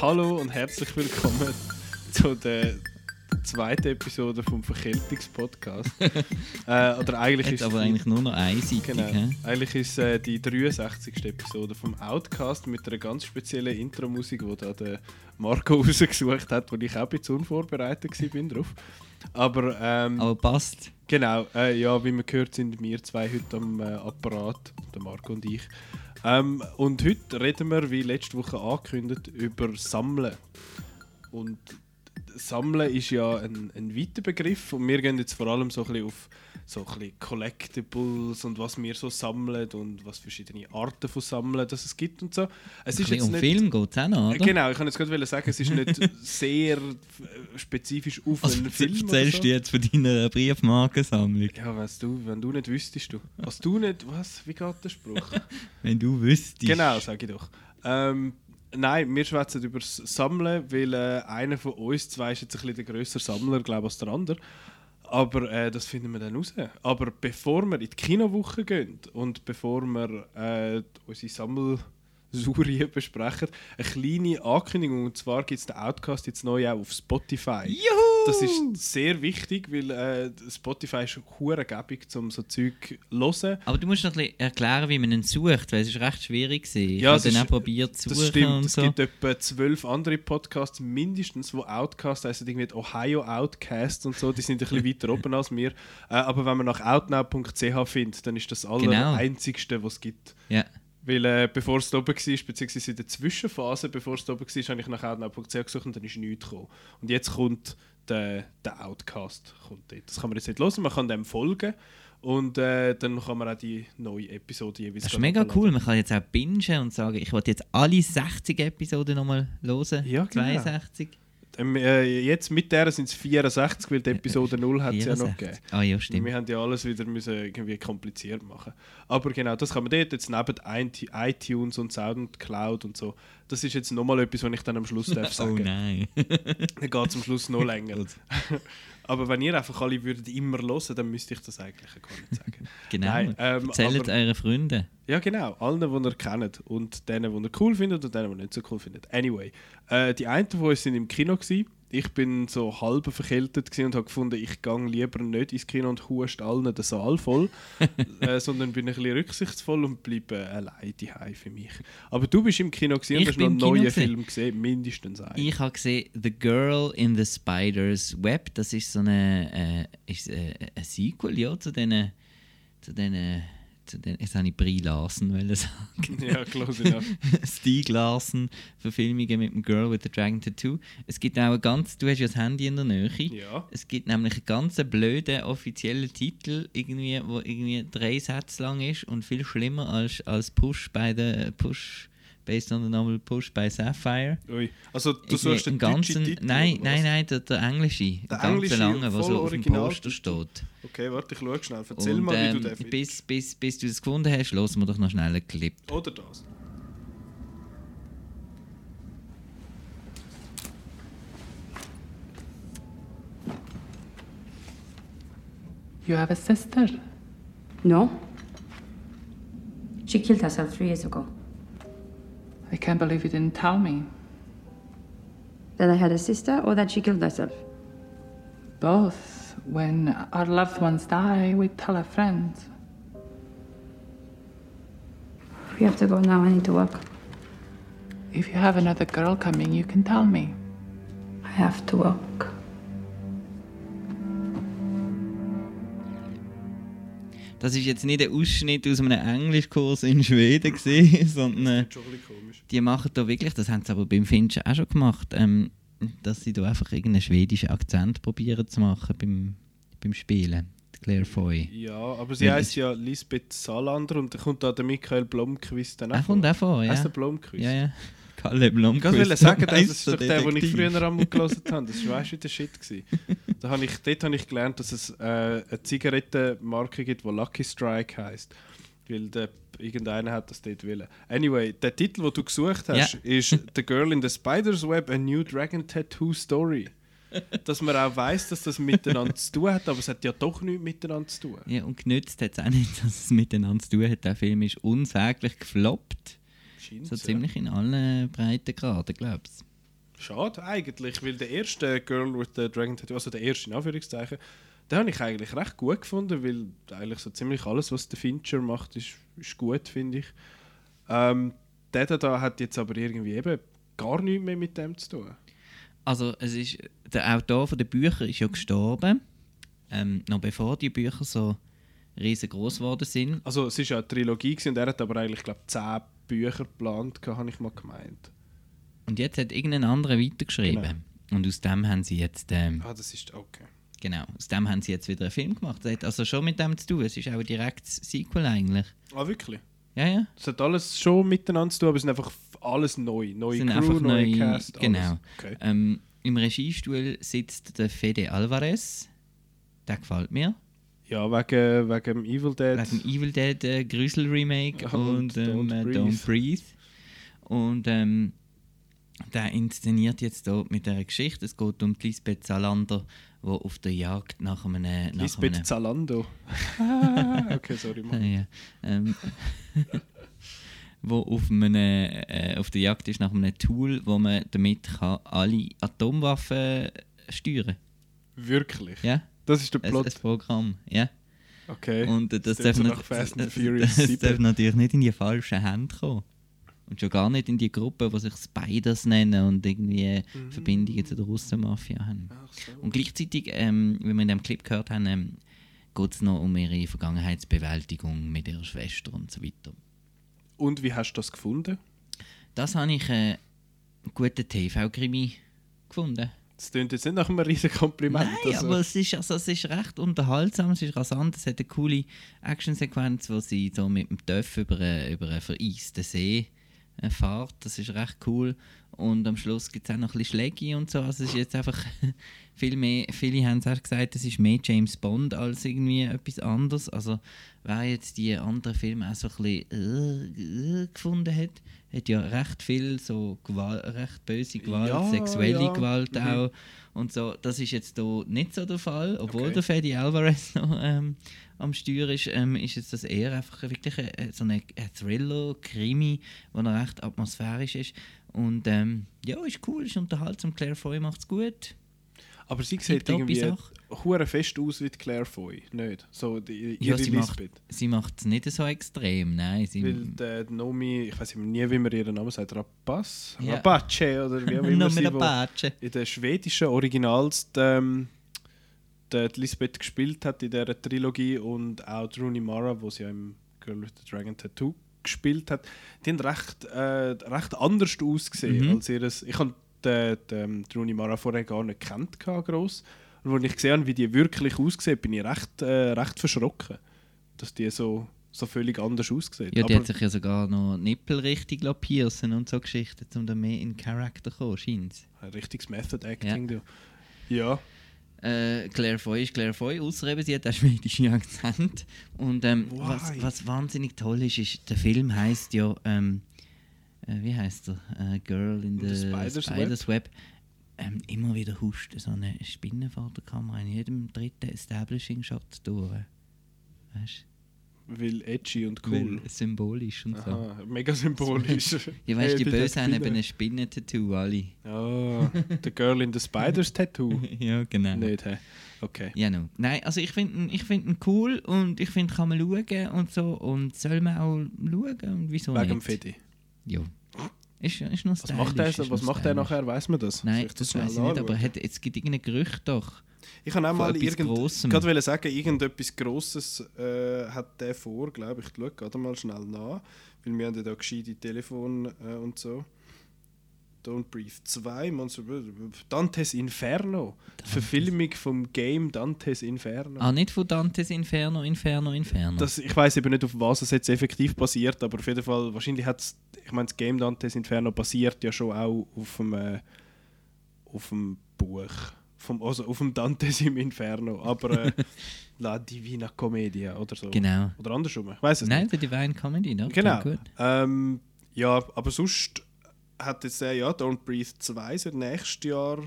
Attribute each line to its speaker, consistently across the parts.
Speaker 1: Hallo und herzlich willkommen zu der zweiten Episode vom Verkältungspodcast. äh, oder eigentlich
Speaker 2: Hat
Speaker 1: ist
Speaker 2: aber eigentlich nur noch einseitig.
Speaker 1: Genau. Eigentlich ist äh, die 63. Episode vom Outcast mit einer ganz speziellen Intro-Musik, die da der Marco rausgesucht hat, wo ich auch ein bisschen unvorbereitet war drauf. Aber, ähm,
Speaker 2: Aber passt.
Speaker 1: genau, äh, ja, wie man gehört, sind wir zwei heute am äh, Apparat, der Marco und ich. Ähm, und heute reden wir, wie letzte Woche angekündigt, über Sammeln. Und Sammeln ist ja ein, ein weiter Begriff und wir gehen jetzt vor allem so ein bisschen auf so ein bisschen Collectibles und was wir so sammeln und was verschiedene Arten von Sammeln das es gibt und so. Es
Speaker 2: Ein
Speaker 1: ist jetzt
Speaker 2: um
Speaker 1: nicht,
Speaker 2: Film geht es auch noch, oder?
Speaker 1: Genau, ich kann jetzt gerade sagen, es ist nicht sehr äh, spezifisch auf
Speaker 2: Also,
Speaker 1: einen Film
Speaker 2: erzählst
Speaker 1: so.
Speaker 2: du jetzt von deiner Briefmarkensammlung?
Speaker 1: Ja, was du, wenn du nicht wüsstest, du. Was du nicht, was, wie geht der Spruch?
Speaker 2: Wenn du wüsstest.
Speaker 1: genau, sag ich doch. Ähm, nein, wir schwätzen über das Sammeln, weil äh, einer von uns zwei ist jetzt ein bisschen der grössere Sammler, glaube ich, als der andere. Aber äh, das finden wir dann raus. Aber bevor wir in die Kinowoche gehen und bevor wir äh, unsere Sammelsurien besprechen, eine kleine Ankündigung. Und zwar gibt es den Outcast jetzt neu auch auf Spotify.
Speaker 2: Juhu!
Speaker 1: Das ist sehr wichtig, weil äh, Spotify ist hure gäbig, um so Zeug zu hören.
Speaker 2: Aber du musst noch ein bisschen erklären, wie man ihn sucht, weil es ist recht schwierig war. Ich
Speaker 1: Ja,
Speaker 2: habe
Speaker 1: es
Speaker 2: dann
Speaker 1: ist-
Speaker 2: auch probiert zu
Speaker 1: Das
Speaker 2: suchen
Speaker 1: stimmt.
Speaker 2: und
Speaker 1: Es
Speaker 2: so.
Speaker 1: gibt etwa zwölf andere Podcasts mindestens, wo Outcast heißen, irgendwie Ohio Outcast und so. Die sind ein bisschen weiter oben als wir. Äh, aber wenn man nach outnow.ch findet, dann ist das aller
Speaker 2: Genau.
Speaker 1: einzigste, was es gibt.
Speaker 2: Ja.
Speaker 1: Weil äh, bevor es oben war, beziehungsweise in der Zwischenphase, bevor es oben war, habe ich nach outnow.ch gesucht und dann ist nichts gekommen. Und jetzt kommt der, der Outcast. Kommt dort. Das kann man jetzt nicht hören, man kann dem folgen. Und äh, dann kann man auch die neue Episode jeweils
Speaker 2: Das ist mega
Speaker 1: runterladen.
Speaker 2: cool. Man kann jetzt auch bingen und sagen, ich wollte jetzt alle 60 Episoden nochmal hören.
Speaker 1: Ja, genau.
Speaker 2: 62.
Speaker 1: Ähm, äh, jetzt mit der sind es 64, weil die Episode 0 hat es ja noch
Speaker 2: 64.
Speaker 1: gegeben.
Speaker 2: Ah ja, stimmt.
Speaker 1: Wir haben ja alles wieder müssen irgendwie kompliziert machen. Aber genau, das kann man dort jetzt neben iT- iTunes und Soundcloud und so. Das ist jetzt nochmal etwas, was ich dann am Schluss darf
Speaker 2: Oh
Speaker 1: sagen.
Speaker 2: nein.
Speaker 1: Dann geht es am Schluss noch länger. Aber wenn ihr einfach alle würdet immer hören, dann müsste ich das eigentlich gar nicht sagen.
Speaker 2: genau.
Speaker 1: Nein, ähm,
Speaker 2: Erzählt euren Freunden.
Speaker 1: Ja, genau. Allen, die ihr kennt. Und denen, die ihr cool findet und denen, die ihr nicht so cool findet. Anyway, äh, die einen von uns sind im Kino. Gewesen. Ich bin so halb verkältet und habe gefunden, ich gehe lieber nicht ins Kino und hust allen den Saal voll, äh, sondern bin ein bisschen rücksichtsvoll und bleibe allein daheim für mich. Aber du bist im Kino gewesen und hast noch einen neuen
Speaker 2: gewesen.
Speaker 1: Film gesehen, mindestens einen.
Speaker 2: Ich habe gesehen The Girl in the Spider's Web. Das ist so eine, äh, ist, äh, ein Sequel ja, zu diesen. Zu diesen den, jetzt habe ich Brie Larson sagen.
Speaker 1: ja, close enough.
Speaker 2: Stieg Larson Verfilmungen mit dem Girl with the Dragon Tattoo. Es gibt auch ein ganz, du hast ja das Handy in der Nähe.
Speaker 1: Ja.
Speaker 2: Es gibt nämlich einen ganz blöden offiziellen Titel, irgendwie, wo irgendwie drei Sätze lang ist und viel schlimmer als, als Push bei der Push based on the novel Push by Sapphire.
Speaker 1: Ui. Also du suchst den
Speaker 2: einen
Speaker 1: deutschen Titel?
Speaker 2: Nein, nein, nein, der, der englische. Der, ganz
Speaker 1: englische,
Speaker 2: lange, der
Speaker 1: voll
Speaker 2: so auf dem. Poster steht.
Speaker 1: Okay, warte, ich schaue schnell. Erzähl
Speaker 2: Und,
Speaker 1: mal, wie
Speaker 2: ähm,
Speaker 1: du den findest.
Speaker 2: bis, bis, bis du das gefunden hast, hören wir doch noch schnell einen Clip.
Speaker 1: Oder das.
Speaker 3: You have a sister?
Speaker 4: No. She killed herself three years ago.
Speaker 3: I can't believe you didn't tell me.
Speaker 4: That I had a sister or that she killed herself?
Speaker 3: Both. When our loved ones die, we tell our friends.
Speaker 4: We have to go now. I need to work.
Speaker 3: If you have another girl coming, you can tell me.
Speaker 4: I have to work.
Speaker 2: Das ist jetzt nicht ein Ausschnitt aus einem Englischkurs in Schweden, gewesen, sondern äh, die machen da wirklich, das haben sie aber beim Finchen auch schon gemacht, ähm, dass sie da einfach irgendeinen schwedischen Akzent probieren zu machen beim, beim Spielen. Claire Foy.
Speaker 1: Ja, aber sie
Speaker 2: es-
Speaker 1: ja Lisbeth Salander und dann kommt da der Michael Blomqvist dann
Speaker 2: Er
Speaker 1: vor.
Speaker 2: kommt auch vor, ja.
Speaker 1: Heißt der Blomqvist?
Speaker 2: Ja, ja. Kalle Blomqvist.
Speaker 1: Ich wollte sagen, das ist doch der, den ich früher einmal gelesen habe. Das war du, der Shit. Gewesen. Da habe ich, dort habe ich gelernt, dass es äh, eine Zigarettenmarke gibt, die Lucky Strike heisst. Weil der, irgendeiner hat das dort wollen. Anyway, der Titel, den du gesucht hast,
Speaker 2: Ja.
Speaker 1: ist The Girl in the Spider's Web, a New Dragon Tattoo Story. Dass man auch weiß, dass das miteinander zu tun hat, aber es hat ja doch nichts miteinander zu tun.
Speaker 2: Ja, und genützt hat es auch nicht, dass es miteinander zu tun hat. Der Film ist unsäglich gefloppt.
Speaker 1: Scheint's,
Speaker 2: So
Speaker 1: ja.
Speaker 2: ziemlich in allen Breitengraden, glaubst
Speaker 1: Schade eigentlich, weil der erste Girl with the Dragon Tattoo, also der erste in Anführungszeichen, den habe ich eigentlich recht gut gefunden, weil eigentlich so ziemlich alles, was der Fincher macht, ist, ist gut, finde ich. Ähm, der da hat jetzt aber irgendwie eben gar nichts mehr mit dem zu tun.
Speaker 2: Also es ist, der Autor von den Büchern ist ja gestorben, ähm, noch bevor die Bücher so riesengroß geworden sind.
Speaker 1: Also es ist ja eine Trilogie gewesen, und er hat aber eigentlich, glaube ich, zehn Bücher geplant, habe ich mal gemeint.
Speaker 2: Und jetzt hat irgendein anderer weitergeschrieben.
Speaker 1: Genau.
Speaker 2: Und aus dem haben sie jetzt, ähm,
Speaker 1: Ah, das ist okay.
Speaker 2: genau, aus dem haben sie jetzt wieder einen Film gemacht. Das hat also schon mit dem zu tun. Es ist auch ein direktes Sequel eigentlich.
Speaker 1: Ah, wirklich?
Speaker 2: Ja, ja.
Speaker 1: Es hat alles schon miteinander zu tun, aber es sind einfach alles neu. Neue
Speaker 2: sind
Speaker 1: Crew,
Speaker 2: einfach
Speaker 1: neue
Speaker 2: neue-
Speaker 1: Cast, alles.
Speaker 2: genau.
Speaker 1: Okay.
Speaker 2: Ähm, Im Regiestuhl sitzt der Fede Alvarez. Der gefällt mir.
Speaker 1: Ja, wegen, wegen dem Evil Dead.
Speaker 2: Wegen Evil Dead äh, Grusel Remake
Speaker 1: Und
Speaker 2: und, ähm,
Speaker 1: Don't
Speaker 2: äh,
Speaker 1: Breathe.
Speaker 2: Don't Breathe. Und ähm, der inszeniert jetzt hier mit dieser Geschichte. Es geht um Lisbeth Salander, die auf der Jagd nach einem. Nach einem
Speaker 1: Lisbeth Zalando. Ah, okay, sorry, Mann.
Speaker 2: ja, ähm, wo auf, einem, äh, auf der Jagd ist nach einem Tool, wo man damit kann alle Atomwaffen steuern
Speaker 1: Wirklich?
Speaker 2: Ja,
Speaker 1: Das ist der
Speaker 2: ein,
Speaker 1: Plot.
Speaker 2: ein Programm. Ja.
Speaker 1: Okay.
Speaker 2: Und äh, das, darf,
Speaker 1: so and
Speaker 2: das, das
Speaker 1: 7.
Speaker 2: darf natürlich nicht in die falschen Hände kommen. Und schon gar nicht in die Gruppe, die sich Spiders nennen und irgendwie
Speaker 1: Mhm.
Speaker 2: Verbindungen zu der Russenmafia haben.
Speaker 1: So.
Speaker 2: Und gleichzeitig, ähm, wie wir in dem Clip gehört haben, ähm, geht es noch um ihre Vergangenheitsbewältigung mit ihrer Schwester und so weiter.
Speaker 1: Und wie hast du das gefunden?
Speaker 2: Das habe ich äh, einen guten TV-Krimi gefunden.
Speaker 1: Das klingt jetzt nicht nach einem riesen Kompliment.
Speaker 2: Nein,
Speaker 1: also.
Speaker 2: aber es ist, also, es ist recht unterhaltsam, es ist rasant, es hat eine coole Actionsequenz, wo sie so mit dem Töff über, einen- über einen vereisten See äh, fährt. Das ist recht cool. Und am Schluss gibt es auch noch ein bisschen Schläge und so. Also es ist jetzt einfach viel mehr, viele haben es auch gesagt, es ist mehr James Bond als irgendwie etwas anderes. Also wer jetzt die anderen Filme auch so ein bisschen äh, äh, gefunden hat, hat ja recht viel so Gewalt, recht böse Gewalt,
Speaker 1: Ja,
Speaker 2: sexuelle
Speaker 1: ja.
Speaker 2: Gewalt
Speaker 1: Mhm.
Speaker 2: auch und so. Das ist jetzt hier nicht so der Fall, obwohl
Speaker 1: Okay.
Speaker 2: der Fede Alvarez noch ähm, am Steuer ist, ähm, ist jetzt das eher einfach wirklich ein, ein- so ein, Thriller, Krimi, der noch recht atmosphärisch ist. Und ähm, ja, ist cool, ist unterhaltsam. Claire Foy macht es gut.
Speaker 1: aber sie sieht irgendwie hure fest aus wie Claire Foy, nicht? So die,
Speaker 2: Ja, sie macht
Speaker 1: Lisbeth.
Speaker 2: sie macht es nicht so extrem, nein. Sie,
Speaker 1: Weil der Nomi, ich weiß nie, wie man ihren Namen sagt, Rapaz?
Speaker 2: Ja.
Speaker 1: Rapace oder wie auch immer sie
Speaker 2: Patsche.
Speaker 1: in den schwedischen Originals die, ähm, die Lisbeth gespielt hat in dieser Trilogie und auch Rooney Mara, wo sie ja im Girl with the Dragon Tattoo gespielt hat, die haben recht, äh, recht anders ausgesehen
Speaker 2: Mhm.
Speaker 1: als ihres. Ich habe ähm, die Rooney Mara vorher gar nicht kennt, gross. Und als ich gesehen habe, wie die wirklich aussehen, bin ich recht, äh, recht verschrocken, dass die so, so völlig anders aussehen.
Speaker 2: Ja, die
Speaker 1: Aber
Speaker 2: hat sich ja sogar noch Nippel richtig piercen und so Geschichten, um dann mehr in Charakter zu kommen,
Speaker 1: ein richtiges Method Acting. Ja. ja.
Speaker 2: Äh, Claire Foy ist Claire Foy, außer eben, sie hat auch schwedische Akzent. Und ähm, was, was wahnsinnig toll ist, ist, der Film heißt ja, ähm, äh, wie heißt er? Äh, Girl in the,
Speaker 1: the Spider's
Speaker 2: Web. Ähm, immer wieder huscht so eine Spinne vor der Kamera in jedem dritten Establishing-Shot durch. Weißt
Speaker 1: Weil edgy und cool.
Speaker 2: Weil Symbolisch und so.
Speaker 1: Aha, mega symbolisch.
Speaker 2: Ja, weißt du,
Speaker 1: Hey,
Speaker 2: die Bösen haben eben ein Spinnentattoo, alle.
Speaker 1: Ah, The Girl in the Spiders Tattoo.
Speaker 2: ja, genau.
Speaker 1: Nicht, hä? Okay.
Speaker 2: Ja, no. Nein, also ich finde ihn, ich find ihn cool und ich finde, kann man schauen und so und soll man auch schauen und wieso
Speaker 1: Wegen
Speaker 2: nicht?
Speaker 1: dem Fedi.
Speaker 2: Ja. Ist, ist noch
Speaker 1: Was macht er, was macht er nachher? Weiß man das?
Speaker 2: Nein, das
Speaker 1: schnell
Speaker 2: weiß ich nicht, aber hat, es gibt irgendein Gerücht doch.
Speaker 1: Ich kann auch
Speaker 2: von
Speaker 1: mal irgend,
Speaker 2: Grossem.
Speaker 1: gerade wollen sagen, irgendetwas Grosses äh, hat der vor, glaube ich. Ich schaue gerade mal schnell nach, weil wir haben ja da gescheite Telefon äh, und so. Don't Breathe 2, Monster Dantes Inferno. Die Verfilmung vom Game Dantes Inferno.
Speaker 2: Ah, nicht von Dantes Inferno, Inferno, Inferno.
Speaker 1: Das, ich weiß eben nicht, auf was es jetzt effektiv basiert, aber auf jeden Fall, wahrscheinlich hat es, ich meine, das Game Dantes Inferno basiert ja schon auch auf dem, äh, auf dem Buch. Vom, also auf dem Dantes im Inferno, aber äh, La Divina Commedia oder so.
Speaker 2: Genau.
Speaker 1: Oder andersrum, ich weiß es
Speaker 2: Nein,
Speaker 1: nicht.
Speaker 2: der Divine Comedy, ne?
Speaker 1: Genau. Ähm, ja, aber sonst hat jetzt der, ja, Don't Breathe 2 soll nächstes Jahr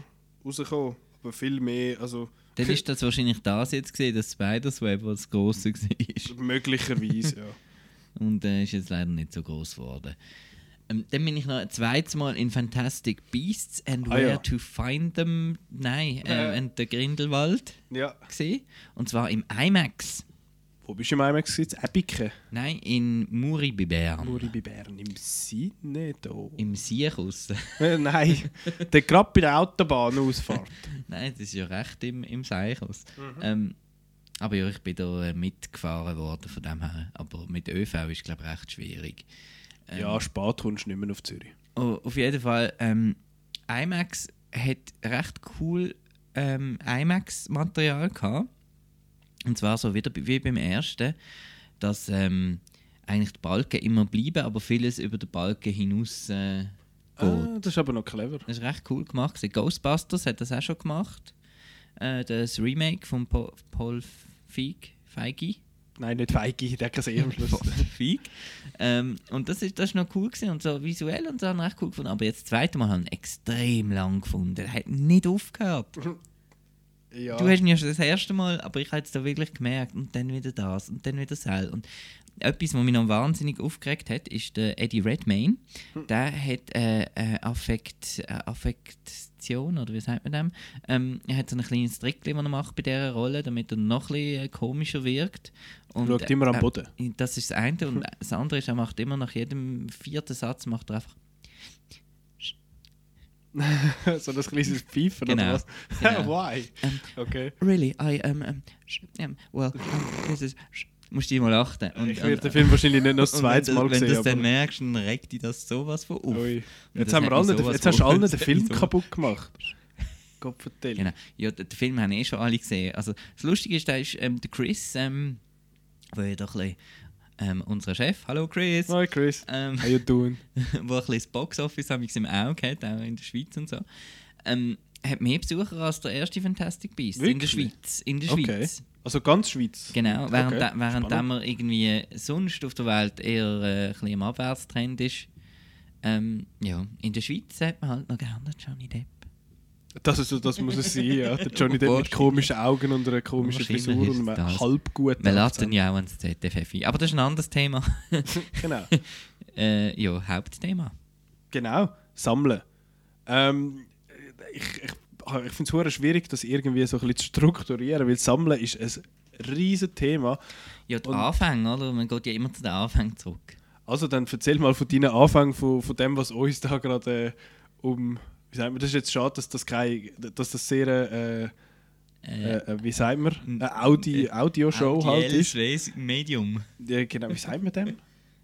Speaker 1: rauskommen. Aber viel mehr, also
Speaker 2: Dann ist das wahrscheinlich das jetzt gesehen, das Spiders Web, was das grosse war.
Speaker 1: möglicherweise, ja.
Speaker 2: Und äh, ist jetzt leider nicht so groß geworden. Ähm, dann bin ich noch ein zweites Mal in Fantastic Beasts and
Speaker 1: Ah,
Speaker 2: Where
Speaker 1: ja.
Speaker 2: to Find Them, nein,
Speaker 1: Äh.
Speaker 2: äh, and der Grindelwald
Speaker 1: Ja.
Speaker 2: gesehen. Und zwar im IMAX.
Speaker 1: Wo bist du im IMAX? In Epiken?
Speaker 2: Nein, in Muri bei Bern.
Speaker 1: Muri bei Bern. Im Sinne da.
Speaker 2: Im Siechhaus.
Speaker 1: Äh, Nein, der gerade bei der Autobahnausfahrt.
Speaker 2: Nein, das ist ja recht im, im Seichhaus.
Speaker 1: Mhm.
Speaker 2: Ähm, aber ja, ich bin da äh, mitgefahren worden von dem her. Aber mit ÖV ist glaube ich recht schwierig. Ähm,
Speaker 1: Ja, spät kommst du nicht mehr auf Zürich.
Speaker 2: Oh, auf jeden Fall, ähm, IMAX hat recht cool ähm, IMAX-Material gehabt. Und zwar so wieder wie beim ersten, dass ähm, eigentlich die Balken immer bleiben, aber vieles über den Balken hinaus äh, geht.
Speaker 1: Ah, das ist aber noch clever.
Speaker 2: Das ist recht cool gemacht. Ghostbusters hat das auch schon gemacht. Äh, das Remake von Paul, Feig. Feige.
Speaker 1: Nein, nicht Feige, der kann eh am Schluss.
Speaker 2: Feig. Ähm, und das ist, das ist noch cool gewesen und so visuell und so habe ich recht cool gefunden. Aber jetzt das zweite Mal habe ich ihn extrem lang gefunden. Er hat nicht aufgehört.
Speaker 1: ja.
Speaker 2: Du hast ja schon das erste Mal, aber ich habe es da wirklich gemerkt und dann wieder das und dann wieder das. Und etwas, was mich noch wahnsinnig aufgeregt hat, ist der Eddie Redmayne. Der hat äh, äh, Affekt, äh, Affektion, oder wie sagt man dem? Ähm, er hat so ein kleines Trick, das er macht bei dieser Rolle, damit er noch ein bisschen äh, komischer wirkt. Und,
Speaker 1: Schaut immer am
Speaker 2: äh,
Speaker 1: Boden.
Speaker 2: Das ist das eine. Und das andere ist, er macht immer nach jedem vierten Satz macht er einfach
Speaker 1: so ein kleines Pfeifen
Speaker 2: Genau.
Speaker 1: oder was?
Speaker 2: Genau.
Speaker 1: Why?
Speaker 2: Ähm,
Speaker 1: Okay.
Speaker 2: Really, I um, um, um well, um, this is. Musst du immer lachen. Und,
Speaker 1: ich werde den Film wahrscheinlich nicht noch das zweite
Speaker 2: wenn du,
Speaker 1: Mal
Speaker 2: Wenn du
Speaker 1: sehen.
Speaker 2: das dann merkst, dann regt dich das sowas von auf.
Speaker 1: Ui. Jetzt, haben wir
Speaker 2: sowas
Speaker 1: jetzt hast du allen den Film
Speaker 2: so-
Speaker 1: kaputt gemacht. Gott vertell.
Speaker 2: Genau. Ja, den, Film haben eh schon alle gesehen. Also, das Lustige ist, da ist ähm, der Chris, ähm, der ja doch ein bisschen, ähm, unser Chef, hallo Chris,
Speaker 1: Hi Chris.
Speaker 2: ähm,
Speaker 1: How you doing?
Speaker 2: wo ein bisschen das Boxoffice haben im Auge hat, auch in der Schweiz und so, ähm, hat mehr Besucher als der erste Fantastic Beast in der
Speaker 1: Wirklich?
Speaker 2: Schweiz. In der
Speaker 1: Okay. Also ganz Schweiz.
Speaker 2: Genau, während,
Speaker 1: Okay,
Speaker 2: da, während wir irgendwie sonst auf der Welt eher äh, ein bisschen im Abwärtstrend ist. Ähm, ja, in der Schweiz hat man halt noch gerne Johnny Depp.
Speaker 1: Das, ist, so- das muss es sein, ja. Der Johnny Depp mit komischen Augen und einer komischen Frisur und einem
Speaker 2: das.
Speaker 1: halb guten
Speaker 2: Man lässt ihn ja auch ans ZDF. Aber das ist ein anderes Thema.
Speaker 1: Genau.
Speaker 2: äh, ja, Hauptthema.
Speaker 1: Genau, sammeln. Ähm, ich ich, ich finde es schwierig, das irgendwie so ein bisschen zu strukturieren, weil Sammeln ist ein riesen Thema.
Speaker 2: Ja, die Anfänge, oder? Man geht ja immer zu den Anfängen zurück.
Speaker 1: Also dann erzähl mal von deinen Anfängen, von, von dem, was uns da gerade äh, um... Wie sagt man, das ist jetzt schade, dass das, kein, dass das sehr... Äh, äh, äh, wie sagt man? Eine Audi, Audioshow halt ist.
Speaker 2: Audielles Medium.
Speaker 1: Ja, genau, wie sagt man dem?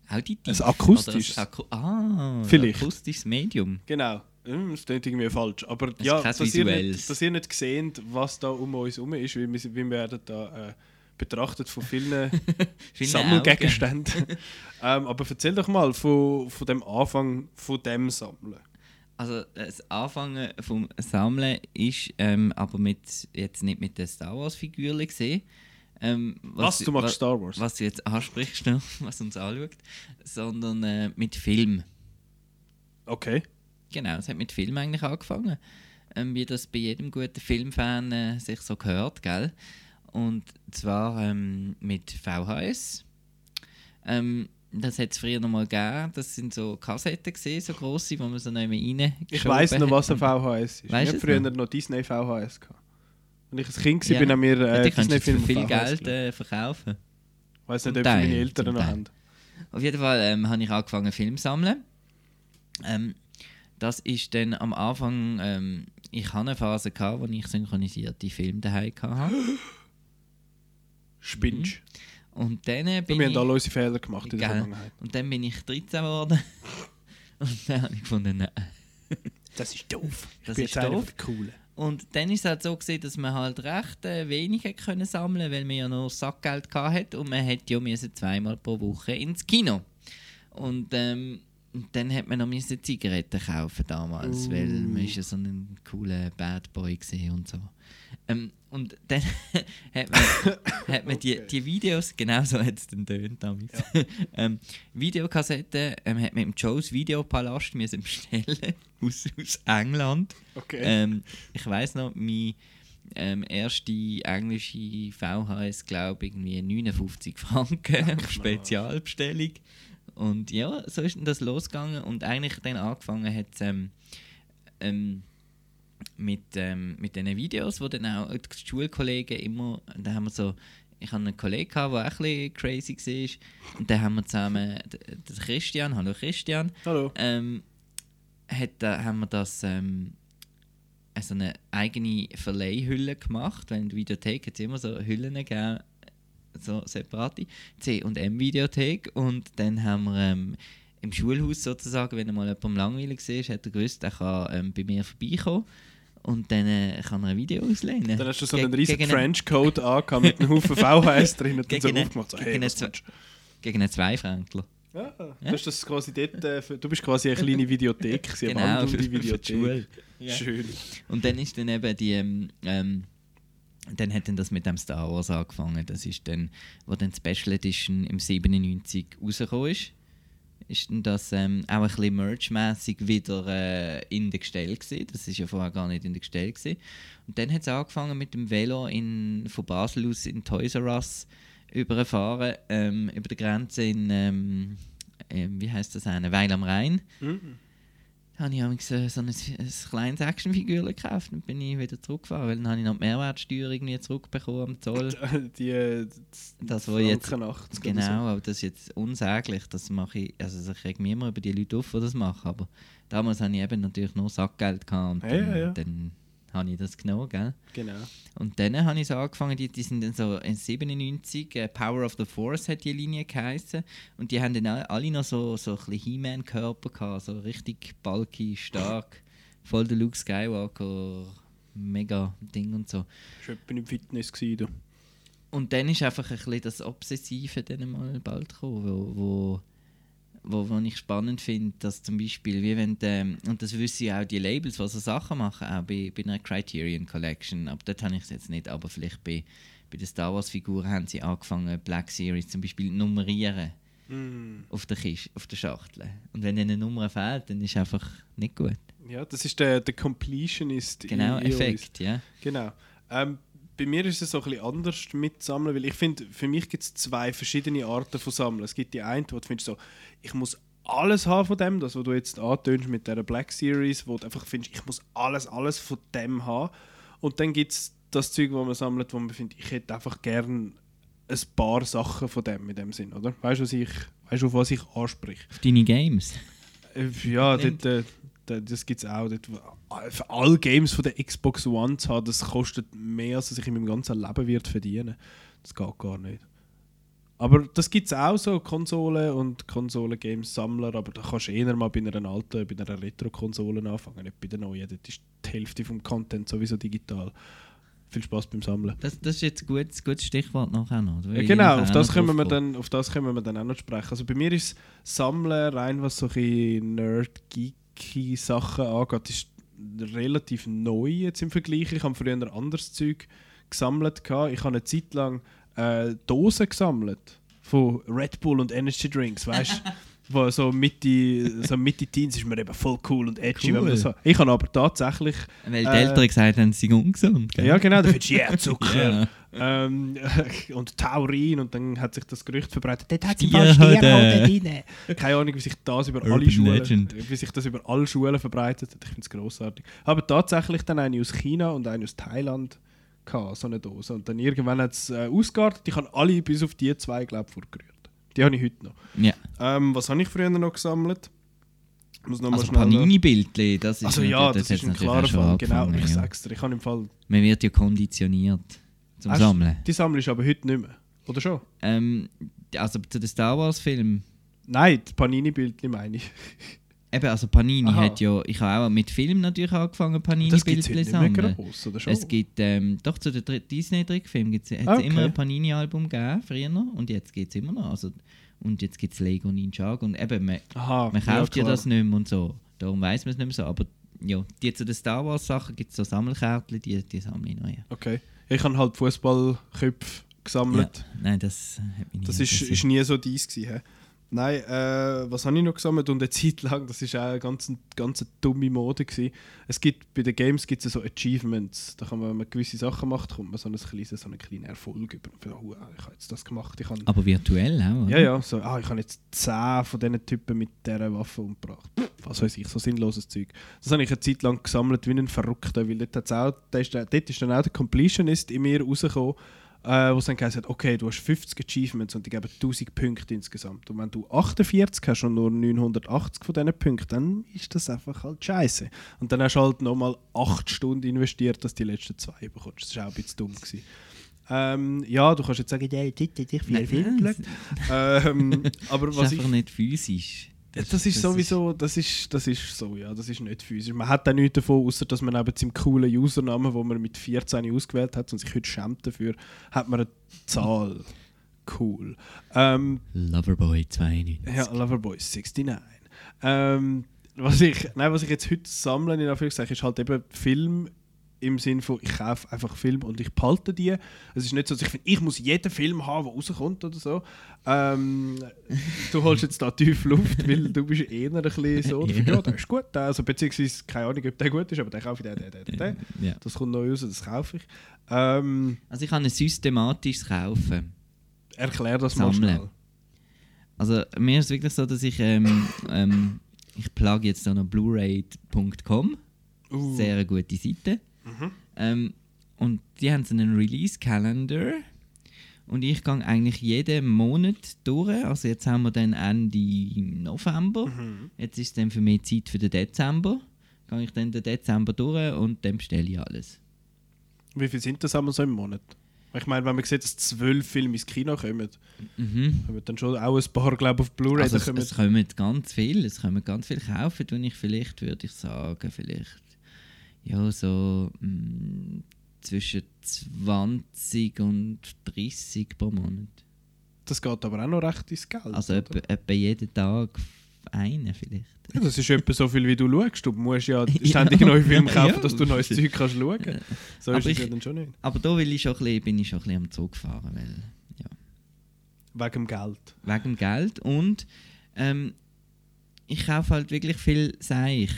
Speaker 2: Auditiv.
Speaker 1: Ein akustisches.
Speaker 2: Aku ah,
Speaker 1: Vielleicht.
Speaker 2: Akustisches Medium.
Speaker 1: Genau. Hm, Das klingt irgendwie falsch. Aber
Speaker 2: ist
Speaker 1: ja, dass ihr, nicht, dass ihr nicht seht, was da um uns herum ist, weil wir, wir werden da äh, betrachtet von vielen Sammelgegenständen. ähm, aber erzähl doch mal von, von dem Anfang von dem Sammeln.
Speaker 2: Also das Anfangen vom Sammeln ist ähm, aber mit, jetzt nicht mit den Star Wars Figuren gesehen. Ähm,
Speaker 1: Was, du magst
Speaker 2: wa-
Speaker 1: Star Wars?
Speaker 2: Was du jetzt ansprichst, ne, was uns anschaut, sondern äh, mit Film.
Speaker 1: Okay.
Speaker 2: Genau, es hat mit Film eigentlich angefangen. Ähm, wie das bei jedem guten Filmfan äh, sich so gehört, gell? Und zwar ähm, mit VHS. Ähm, das hat es früher noch mal gegeben. Das sind so Kassetten gesehen, so grosse, wo man so neben rein
Speaker 1: Ich weiss noch, was ein VHS ist.
Speaker 2: Weißt
Speaker 1: ich früher
Speaker 2: es
Speaker 1: noch Disney VHS gehabt. Wenn ich ein Kind war,
Speaker 2: Ja.
Speaker 1: bin ich mir
Speaker 2: Ja,
Speaker 1: äh,
Speaker 2: die jetzt für
Speaker 1: Disney-Filme
Speaker 2: viel
Speaker 1: VHS
Speaker 2: Geld äh, verkaufen.
Speaker 1: Ich weiss nicht, ob meine
Speaker 2: Teil,
Speaker 1: Eltern
Speaker 2: zum
Speaker 1: noch haben.
Speaker 2: Auf jeden Fall ähm, habe ich angefangen Film zu sammeln. Ähm, das ist dann am Anfang, ähm, ich hatte eine Phase, gehabt, wo ich synchronisierte Filme daheim hatte.
Speaker 1: Spinnst.
Speaker 2: Und dann äh,
Speaker 1: Und
Speaker 2: bin
Speaker 1: wir
Speaker 2: ich...
Speaker 1: haben alle unsere Fehler gemacht in der. Vergangenheit.
Speaker 2: Und dann bin ich 13 geworden. Und dann habe ich gefunden, nein.
Speaker 1: Das ist doof.
Speaker 2: Das
Speaker 1: bin
Speaker 2: ist doof.
Speaker 1: Coolen.
Speaker 2: Und dann ist es halt so gewesen, dass man halt recht äh, wenig können sammeln weil man ja nur Sackgeld hatte und man hätte ja müssen zweimal pro Woche ins Kino. Und ähm, dann hat man noch müssen Zigaretten kaufen damals, weil man ist ja so ein cooler Bad Boy gesehen und so. Ähm, und dann hat man, hat man die, die Videos, genau so hat es dann tönt damals. ähm, Videokassetten ähm, hat man im Joe's Videopalast müssen bestellen aus, aus England.
Speaker 1: Okay.
Speaker 2: Ähm, ich weiß noch, meine ähm, erste englische VHS, glaube ich, irgendwie 59 Franken, Spezialbestellung. Und ja, so ist das losgegangen. Und eigentlich dann angefangen hat es ähm, ähm, mit, ähm, mit diesen Videos, wo dann auch die Schulkollegen immer, da haben wir so, ich hatte einen Kollegen, gehabt, der auch ein bisschen crazy war. Und dann haben wir zusammen, der Christian, hallo Christian,
Speaker 1: Hallo.
Speaker 2: ähm, hat, da haben wir das ähm, also eine eigene Verleihhülle gemacht, weil in der Videothek hat es immer so Hüllen gegeben, so separate C- und M-Videothek und dann haben wir ähm, im Schulhaus sozusagen, wenn er mal jemandem langweilig war, hat er gewusst, er kann ähm, bei mir vorbeikommen und dann äh, kann er ein Video auslehnen.
Speaker 1: Dann hast du so
Speaker 2: Ge-
Speaker 1: einen
Speaker 2: einen-
Speaker 1: Trenchcoat angehabt mit einem Haufen VHS drin und dann so aufgemacht. So,
Speaker 2: gegen
Speaker 1: hey?
Speaker 2: Gegen einen Zweifränkler.
Speaker 1: Ja, du, hast das quasi dort, äh, du bist quasi eine kleine Videothek, eine
Speaker 2: Genau, für die
Speaker 1: Videothek. Schön.
Speaker 2: Und dann ist dann eben die, ähm, ähm, dann hat dann das mit dem Star Wars angefangen. Das ist dann, wo dann die Special Edition im 97 rausgekommen ist, ist dann das ähm, auch ein bisschen merchmäßig wieder äh, in der Gestell gewesen. Das ist ja vorher gar nicht in der Gestell gewesen. Und dann hat es angefangen mit dem Velo in, von Basel aus in Toys R Us überfahren, ähm, über die Grenze in, ähm, ähm, wie heißt das, eine Weil am Rhein
Speaker 1: Mhm.
Speaker 2: Habe ich amigs, äh, so ein, ein kleines Actionfigur gekauft und bin ich wieder zurückgefahren, weil dann habe ich noch die Mehrwertsteuer irgendwie zurückbekommen am Zoll.
Speaker 1: Die,
Speaker 2: Das, wo jetzt-
Speaker 1: Franken 80 oder
Speaker 2: Genau, aber das ist jetzt unsäglich. Das mache ich, also ich reg mich immer über die Leute auf, die das machen, aber damals hatte ich eben natürlich nur Sackgeld gehabt und
Speaker 1: Ja,
Speaker 2: dann,
Speaker 1: ja, ja.
Speaker 2: dann habe ich das genommen, gell?
Speaker 1: Genau.
Speaker 2: Und dann habe ich so angefangen, die, die sind dann so in 97, äh, Power of the Force hat die Linie geheißen und die haben dann alle- noch so, so ein bisschen He-Man-Körper gehabt, so richtig bulky, stark, voll der Luke Skywalker, mega Ding und so.
Speaker 1: Das war etwa im Fitness. Gewesen, du.
Speaker 2: Und dann ist einfach ein bisschen das Obsessive dann mal bald gekommen, wo, wo, wo, wo ich spannend finde, dass zum Beispiel, wie wenn, ähm, und das wissen ja auch die Labels, die so Sachen machen, auch bei, bei einer Criterion Collection, aber dort habe ich es jetzt nicht, aber vielleicht bei, bei den Star Wars Figuren haben sie angefangen, Black Series zum Beispiel nummerieren auf der Kiste, auf der Schachtel. Und wenn eine Nummer fehlt, dann ist es einfach nicht gut.
Speaker 1: Ja, das ist der, der Completionist.
Speaker 2: Genau,
Speaker 1: uns.
Speaker 2: Effekt, ja.
Speaker 1: Genau. Ähm, bei mir ist es so ein bisschen anders mit Sammeln, weil ich finde, für mich gibt es zwei verschiedene Arten von Sammeln. Es gibt die eine, wo du findest so, ich muss alles haben von dem, das, was du jetzt antönst mit der Black Series, wo du einfach findest, ich muss alles, alles von dem haben. Und dann gibt es das Zeug, wo man sammelt, wo man findet, ich hätte einfach gern ein paar Sachen von dem in dem Sinn, oder? Weißt du, was ich, weißt, du, auf was ich anspreche?
Speaker 2: Auf deine Games.
Speaker 1: Äh, Ja, dort, äh, da- das gibt es auch. Dort, für alle Games von der Xbox One zu haben, das kostet mehr, als ich in meinem ganzen Leben wird verdienen. Das geht gar nicht. Aber das gibt es auch so, Konsolen und Konsolen-Games-Sammler, aber da kannst du eher mal bei einer alten, bei einer Retro-Konsole anfangen, nicht bei der neuen. Dort ist die Hälfte vom Content sowieso digital. Viel Spaß beim Sammeln.
Speaker 2: Das, das ist jetzt ein gutes, gutes Stichwort nachher noch.
Speaker 1: Ja, genau, auf das, können wir dann, auf das können wir dann auch noch sprechen. Also bei mir ist Sammeln rein, was so ein nerd-geeky Sachen angeht, ist relativ neu jetzt im Vergleich. Ich habe früher anderes Zeug gesammelt. gehabt. Ich habe eine Zeit lang äh, Dosen gesammelt von Red Bull und Energy Drinks, weißt du? Wo so Mitte, so Mitte Teens ist mir eben voll cool und edgy. Wenn man
Speaker 2: Cool.
Speaker 1: hat. Ich habe aber tatsächlich
Speaker 2: Weil die
Speaker 1: Äh,
Speaker 2: Eltern gesagt haben, sie sind ungesund. Gell?
Speaker 1: ja, genau, da findest du yeah, Zucker
Speaker 2: Ja.
Speaker 1: Ähm, und Taurin und dann hat sich das Gerücht verbreitet, dort hat es im
Speaker 2: Stierhoden.
Speaker 1: Drin. Keine Ahnung, wie sich das über alle
Speaker 2: Urban
Speaker 1: Schulen,
Speaker 2: Legend.
Speaker 1: wie sich das über alle Schulen verbreitet hat. Ich finde es grossartig. Aber tatsächlich dann eine aus China und eine aus Thailand gehabt, so eine Dose. Und dann irgendwann hat es äh, ausgeartet. Ich habe alle bis auf die zwei, glaube ich, vorgerührt. Die habe ich heute noch.
Speaker 2: ja.
Speaker 1: Ähm, was habe ich früher noch gesammelt? Muss noch
Speaker 2: Also Panini-Bildchen, das ist
Speaker 1: Also ja, das,
Speaker 2: hat's
Speaker 1: ist ein klarer Fall. Genau,
Speaker 2: angefangen,
Speaker 1: ich
Speaker 2: ja.
Speaker 1: sag's dir. Ich habe im Fall...
Speaker 2: Man wird ja konditioniert zum
Speaker 1: Hast
Speaker 2: Sammeln.
Speaker 1: Die sammelst du aber heute nicht mehr. Oder schon?
Speaker 2: Ähm, also zu den Star Wars-Filmen.
Speaker 1: Nein, die Panini-Bildchen meine ich.
Speaker 2: Eben, also Panini
Speaker 1: Aha.
Speaker 2: hat ja, ich habe auch mit Film natürlich angefangen, Panini-Bildchen sammeln.
Speaker 1: groß, oder schon?
Speaker 2: Es gibt, ähm, doch zu den Disney-Trickfilmen gibt es
Speaker 1: okay.
Speaker 2: immer ein Panini-Album gegeben, früher noch, und jetzt gibt es immer noch. Also, und jetzt gibt es Lego Ninjago und eben, man,
Speaker 1: Aha,
Speaker 2: man kauft ja,
Speaker 1: klar.
Speaker 2: das nicht mehr und so. Darum weiß man es nicht mehr so. Aber ja, die zu den Star Wars-Sachen gibt es so Sammelkärtchen, die, die sammle ich noch. Ja.
Speaker 1: Okay. Ich habe halt Fußballköpfe gesammelt.
Speaker 2: Ja, nein, das hat mich nicht
Speaker 1: Das ist, ist nie so dies gewesen. Nein, äh, was habe ich noch gesammelt? Und eine Zeit lang, das war auch eine ganz, ganz dumme Mode. Gewesen. Es gibt, bei den Games gibt es so Achievements. Da kann man, wenn man gewisse Sachen macht, kommt man so, ein kleines, so einen kleinen Erfolg über. Oh, ich habe jetzt das gemacht. Ich habe,
Speaker 2: Aber virtuell auch, oder?
Speaker 1: ja, ja, so, ah, ich habe jetzt 10 von diesen Typen mit dieser Waffe umgebracht. Was weiß ich, so sinnloses Zeug. Das habe ich eine Zeit lang gesammelt wie ein Verrückter, weil dort, auch, ist, dort ist dann auch der Completionist in mir rausgekommen, äh, wo es dann gesagt okay, du hast 50 Achievements und die geben 1000 Punkte insgesamt. Und wenn du 48 hast und nur 980 von diesen Punkten, dann ist das einfach halt scheiße. Und dann hast du halt nochmal 8 Stunden investiert, dass du die letzten zwei bekommst. Das war auch ein bisschen dumm. Gewesen. Ähm, ja, du kannst jetzt sagen, ja, jetzt hätte ich viel Film ähm, aber
Speaker 2: Das
Speaker 1: was
Speaker 2: ist
Speaker 1: ich
Speaker 2: einfach nicht physisch.
Speaker 1: Das, ist sowieso, das ist, das ist so, ja, das ist nicht physisch. Man hat auch nichts davon, außer dass man neben seinem coolen Username, wo man mit 14 ausgewählt hat und sich heute schämt dafür, hat man eine Zahl. Cool. Ähm,
Speaker 2: Loverboy 92.
Speaker 1: ja, Loverboy 69. Ähm, was, ich, nein, was ich jetzt heute sammle, in Anführungszeichen, ist halt eben Film im Sinn von, ich kaufe einfach Film und ich behalte die. Es ist nicht so, dass ich finde, ich muss jeden Film haben, der rauskommt oder so. Ähm, du holst jetzt da tief Luft, weil du bist eher ein bisschen so,
Speaker 2: Ja.
Speaker 1: ja, ja der ist gut. Also, beziehungsweise, keine Ahnung, ob der gut ist, aber den kaufe ich, den, den, den, den.
Speaker 2: Ja.
Speaker 1: Das kommt neu raus, das kaufe ich. Ähm,
Speaker 2: Also ich kann ein systematisches Kaufen.
Speaker 1: erklär das mal
Speaker 2: Sammeln.
Speaker 1: schnell.
Speaker 2: Also mir ist es wirklich so, dass ich ähm, ähm, ich plage jetzt da noch blu-ray.com.
Speaker 1: Uh,
Speaker 2: Sehr gute Seite. Ähm, und die haben so einen Release-Calendar. Und ich gehe eigentlich jeden Monat durch. Also jetzt haben wir dann Ende November.
Speaker 1: Mhm.
Speaker 2: Jetzt ist dann für mich Zeit für den Dezember. Gehe ich dann den Dezember durch und dann bestelle ich alles.
Speaker 1: Wie viel sind das haben wir so im Monat? Ich meine, wenn man sieht, dass zwölf Filme ins Kino kommen,
Speaker 2: Mhm.
Speaker 1: haben wir dann schon auch ein paar, glaube ich, auf Blu-ray.
Speaker 2: Also es,
Speaker 1: kommen-
Speaker 2: es kommen ganz viel, es kommen ganz viel kaufen, tue ich vielleicht, würde ich sagen, vielleicht ja so mh, zwischen 20 und 30 pro Monat.
Speaker 1: das geht aber auch noch recht ins Geld.
Speaker 2: Also etwa, etwa jeden Tag einen vielleicht.
Speaker 1: Ja, das ist etwa so viel, wie du schaust. Du musst ja
Speaker 2: Ja.
Speaker 1: ständig neue Filme kaufen,
Speaker 2: Ja.
Speaker 1: dass du neues Zeug kannst schauen. So
Speaker 2: Aber
Speaker 1: ist es ja dann schon nicht.
Speaker 2: Aber da will ich schon ein bisschen, bin ich schon ein bisschen am Zug fahren, weil ja,
Speaker 1: Wegen dem Geld.
Speaker 2: wegen dem Geld und ähm, ich kaufe halt wirklich viel Seich.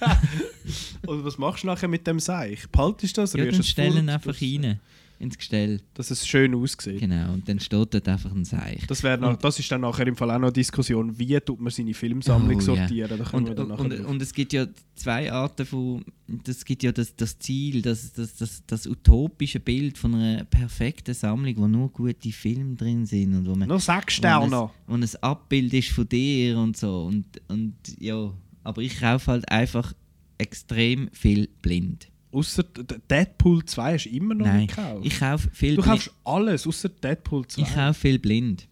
Speaker 1: Und was machst du nachher mit dem Seich? Behaltest du das?
Speaker 2: Ja, dann stellen einfach rein ins Gestell.
Speaker 1: Dass es schön aussieht.
Speaker 2: Genau, und dann steht dort einfach ein Seich.
Speaker 1: Das, wär nach, das ist dann nachher im Fall auch noch eine Diskussion, wie tut man seine Filmsammlung
Speaker 2: Oh,
Speaker 1: sortieren. Können
Speaker 2: Und, und, und, und es gibt ja zwei Arten von. Es gibt ja das, das Ziel, das, das, das, das utopische Bild von einer perfekten Sammlung, wo nur gute Filme drin sind und wo man.
Speaker 1: Noch sechs Sterne.
Speaker 2: ein, wo ein Abbild ist von dir und so. Und, und ja, aber ich kaufe halt einfach extrem viel blind.
Speaker 1: Außer Deadpool 2 hast du immer noch
Speaker 2: Nein,
Speaker 1: nicht gekauft.
Speaker 2: ich kaufe viel
Speaker 1: du kaufst alles, außer Deadpool 2.
Speaker 2: Ich kaufe viel blind.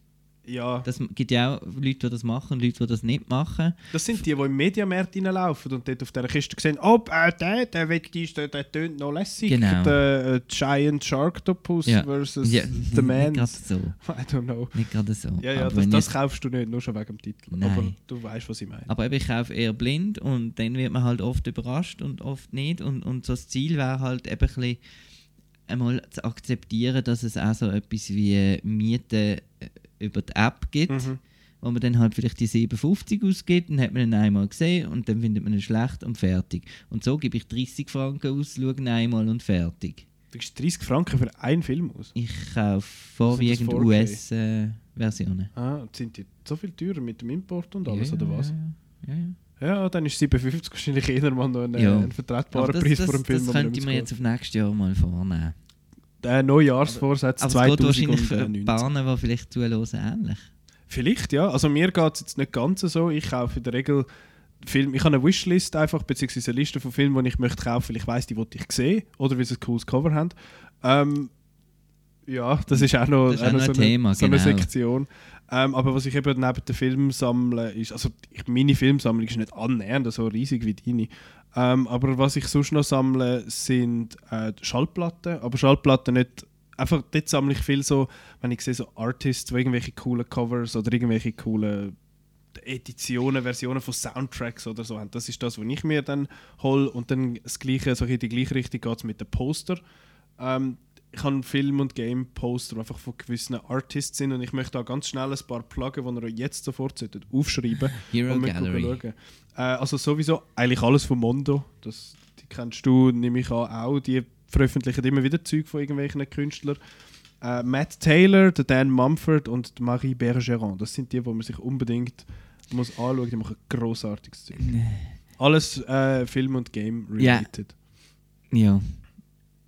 Speaker 1: Ja,
Speaker 2: Das gibt ja auch Leute, die das machen, Leute, die das nicht machen.
Speaker 1: das sind die, die im Mediamarkt reinlaufen und dort auf dieser Kiste sehen, oh, äh, der, der, die, der, der tönt noch lässig.
Speaker 2: Genau.
Speaker 1: Der äh, Giant Sharktopus
Speaker 2: Ja.
Speaker 1: versus
Speaker 2: Ja,
Speaker 1: The Man.
Speaker 2: Nicht
Speaker 1: I
Speaker 2: gerade so.
Speaker 1: don't know.
Speaker 2: Nicht gerade so.
Speaker 1: Ja, ja,
Speaker 2: Aber
Speaker 1: das, das kaufst du nicht, nur schon wegen dem Titel.
Speaker 2: Nein.
Speaker 1: Aber du weißt, was ich meine.
Speaker 2: Aber ich kaufe eher blind und dann wird man halt oft überrascht und oft nicht. Und, und so das Ziel wäre halt eben ein bisschen einmal zu akzeptieren, dass es auch so etwas wie Mieten über die App gibt,
Speaker 1: Mhm.
Speaker 2: wo man dann halt vielleicht die 750 ausgibt, dann hat man ihn einmal gesehen und dann findet man ihn schlecht und fertig. Und so gebe ich 30 Franken aus, schaue ihn einmal und fertig.
Speaker 1: Du gibst 30 Franken für einen Film aus.
Speaker 2: Ich kaufe vorwiegend
Speaker 1: 4K?
Speaker 2: US-Versionen.
Speaker 1: Ah, sind die so viel teurer mit dem Import und alles, oder was?
Speaker 2: Ja, ja.
Speaker 1: Ja, dann ist 57 wahrscheinlich eher mal noch ein,
Speaker 2: Ja.
Speaker 1: ein vertretbarer
Speaker 2: das,
Speaker 1: Preis
Speaker 2: das,
Speaker 1: für einen Film.
Speaker 2: das könnte man jetzt auf nächstes Jahr mal vornehmen.
Speaker 1: Der Neujahrsvorsatz
Speaker 2: Aber es geht wahrscheinlich für
Speaker 1: 2019.
Speaker 2: Bahnen, die vielleicht zuhören, ähnlich.
Speaker 1: Vielleicht, ja. Also mir geht es jetzt nicht ganz so. Ich kaufe in der Regel Film. Ich habe eine Wishlist einfach, beziehungsweise eine Liste von Filmen, die ich möchte kaufen, weil ich weiß, die wollte ich sehen oder weil sie ein cooles Cover haben. Ähm, ja, das ist auch noch,
Speaker 2: ist auch noch
Speaker 1: so,
Speaker 2: Thema,
Speaker 1: so eine
Speaker 2: genau.
Speaker 1: Sektion. Ähm, aber was ich eben neben den Filmen sammle, ist, also ich, meine Filmsammlung ist nicht annähernd so riesig wie deine. Ähm, aber was ich sonst noch sammle, sind äh, Schallplatten. Aber Schallplatten nicht. Einfach dort sammle ich viel so, wenn ich sehe so Artists, die irgendwelche coolen Covers oder irgendwelche coolen Editionen, Versionen von Soundtracks oder so haben. Das ist das, was ich mir dann hole. Und dann das Gleiche, so in die gleiche Richtung geht es mit den Poster. Ähm, ich habe Film- und Game-Poster einfach von gewissen Artists sind und ich möchte da ganz schnell ein paar pluggen, die ihr euch jetzt sofort solltet aufschreiben
Speaker 2: Hero
Speaker 1: und
Speaker 2: Gallery.
Speaker 1: schauen. Äh, also sowieso eigentlich alles von Mondo. Das, die kennst du, nehme ich an, auch. Die veröffentlichen immer wieder Zeug von irgendwelchen Künstlern. Äh, Matt Taylor, der Dan Mumford und Marie Bergeron. Das sind die, die man sich unbedingt muss anschauen. Die machen grossartiges Zeug. Alles äh, Film- und Game-related.
Speaker 2: Ja.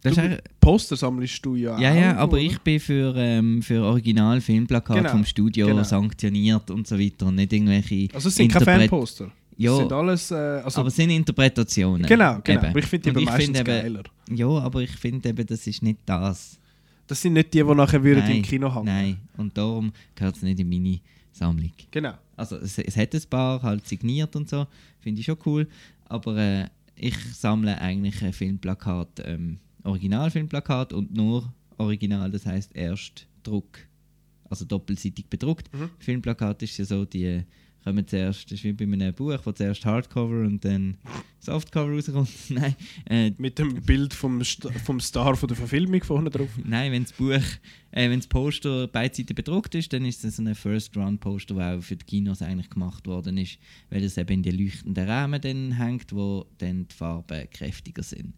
Speaker 2: Das ist
Speaker 1: Du- Poster sammelst du ja
Speaker 2: ja,
Speaker 1: auch.
Speaker 2: ja, aber
Speaker 1: oder?
Speaker 2: ich bin für, ähm, für Original-Filmplakat
Speaker 1: Genau,
Speaker 2: vom Studio
Speaker 1: genau.
Speaker 2: sanktioniert und so weiter und nicht irgendwelche.
Speaker 1: Also es sind keine Fanposter.
Speaker 2: Ja.
Speaker 1: Sind alles... Äh, also,
Speaker 2: aber es sind Interpretationen.
Speaker 1: genau, genau.
Speaker 2: Eben.
Speaker 1: Aber ich finde die
Speaker 2: ich
Speaker 1: meistens
Speaker 2: eben-
Speaker 1: geiler.
Speaker 2: Ja, aber ich finde eben, das ist nicht das.
Speaker 1: Das sind nicht die, die nachher würden
Speaker 2: Nein,
Speaker 1: im Kino hängen.
Speaker 2: Nein, und darum gehört es nicht in meine Sammlung.
Speaker 1: Genau.
Speaker 2: Also es, es hat ein paar halt signiert und so, finde ich schon cool. Aber äh, ich sammle eigentlich ein Filmplakat, ähm, Originalfilmplakat und nur Original, das heißt Erstdruck. Also doppelseitig bedruckt.
Speaker 1: Mhm.
Speaker 2: Filmplakat ist ja so, die kommen zuerst, das ist wie bei einem Buch, wo zuerst Hardcover und dann Softcover rauskommt. Nein, äh,
Speaker 1: Mit dem Bild vom, St vom Star von der Verfilmung vorne drauf.
Speaker 2: Nein, wenn das Buch, äh, wenn das Poster beidseitig bedruckt ist, dann ist es so ein First-Run-Poster, der auch für die Kinos eigentlich gemacht worden ist, weil es eben in die leuchtenden Rahmen dann hängt, wo dann die Farben kräftiger sind.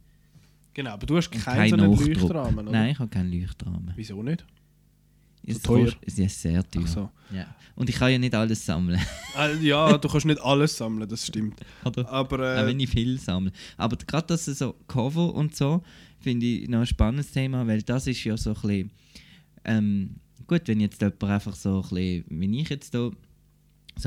Speaker 1: Genau, aber du hast
Speaker 2: Und
Speaker 1: keinen so. Leuchtrahmen, oder?
Speaker 2: Nein, ich habe keinen Leuchtrahmen.
Speaker 1: Wieso nicht?
Speaker 2: Es
Speaker 1: teuer?
Speaker 2: ist sehr teuer.
Speaker 1: So.
Speaker 2: Ja. Und ich kann ja nicht alles sammeln,
Speaker 1: Ah, ja, du kannst nicht alles sammeln, das stimmt.
Speaker 2: oder?
Speaker 1: Aber
Speaker 2: Auch
Speaker 1: äh,
Speaker 2: wenn ich viel sammle. Aber gerade das so Cover und so, finde ich noch ein spannendes Thema, weil das ist ja so ein bisschen. Ähm, gut, wenn jetzt jemand einfach so ein bisschen, wie ich jetzt da, so ein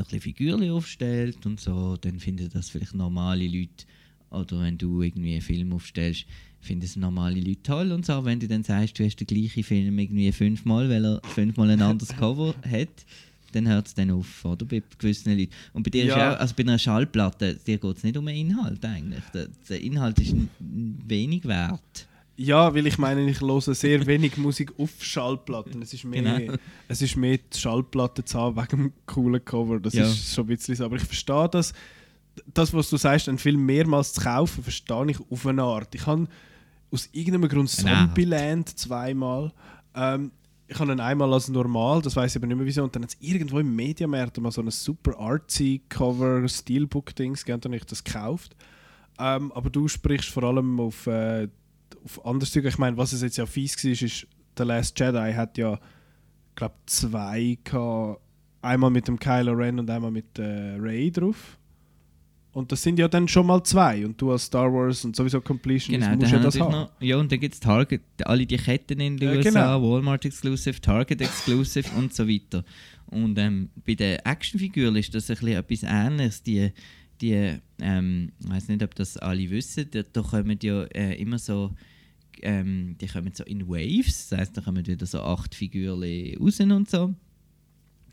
Speaker 2: bisschen Figürchen aufstellt und so, dann finden das vielleicht normale Leute. Oder wenn du irgendwie einen Film aufstellst, finden es normale Leute toll und so. Wenn du dann sagst, du hast den gleichen Film irgendwie fünfmal, weil er fünfmal ein anderes Cover hat, dann hört es dann auf, oder? Bei gewissen Leuten. Und bei dir ist
Speaker 1: Ja.
Speaker 2: auch, also bei einer Schallplatte, dir geht es nicht um den Inhalt eigentlich. Der, der Inhalt ist wenig wert.
Speaker 1: ja, weil ich meine, ich höre sehr wenig Musik auf Schallplatten. Es ist mehr,
Speaker 2: Genau.
Speaker 1: es ist mehr die Schallplatte zu haben wegen dem coolen Cover. Das
Speaker 2: Ja.
Speaker 1: ist schon ein bisschen so. Aber ich verstehe das, das, was du sagst, einen Film mehrmals zu kaufen, verstehe ich auf eine Art. Ich habe aus irgendeinem Grund. Zombieland zweimal. Ähm, ich habe ihn einmal als normal, das weiß ich aber nicht mehr wieso. Und dann hat es irgendwo im Mediamarkt mal so ein super artsy Cover Steelbook-Dings gegeben, dann habe ich das gekauft. Ähm, aber du sprichst vor allem auf, äh, auf andere Züge. Ich meine, was es jetzt ja fies war, ist, The Last Jedi hat ja, glaube zwei gehabt. Einmal mit dem Kylo Ren und einmal mit äh, Ray drauf. Und das sind ja dann schon mal zwei. Und du als Star Wars und sowieso Completionist
Speaker 2: Genau,
Speaker 1: musst
Speaker 2: dann
Speaker 1: ja das haben.
Speaker 2: noch, ja, und dann gibt es Target, alle die Ketten in den
Speaker 1: Ja,
Speaker 2: USA,
Speaker 1: genau.
Speaker 2: Walmart Exclusive, Target Exclusive und so weiter. Und ähm, bei den Actionfiguren ist das ein bisschen etwas Ähnliches. Die, die ähm, ich weiß nicht, ob das alle wissen, da, da kommen ja äh, immer so, ähm, die kommen so in Waves, das heisst, da kommen wieder so acht Figuren raus und so.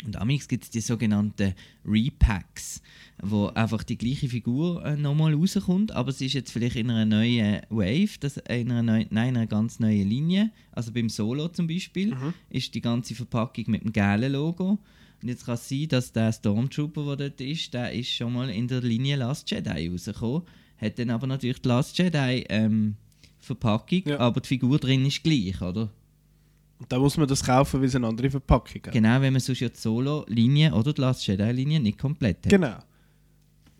Speaker 2: Und amix gibt es die sogenannten Repacks, wo einfach die gleiche Figur äh, nochmal rauskommt, aber sie ist jetzt vielleicht in einer neuen Wave, das, in einer, neuen, nein, in einer ganz neuen Linie. Also beim Solo zum Beispiel ist die ganze Verpackung mit dem gelben Logo. Und jetzt kann es sein, dass der Stormtrooper, der dort ist, der ist schon mal in der Linie Last Jedi rausgekommen, hat dann aber natürlich die Last Jedi ähm, Verpackung,
Speaker 1: Ja.
Speaker 2: aber die Figur drin ist gleich, oder?
Speaker 1: Und da muss man das kaufen, weil es eine andere Verpackung hat.
Speaker 2: Genau, wenn man sonst ja die Solo-Linie oder die Last Jedi-Linie nicht komplett hat.
Speaker 1: Genau.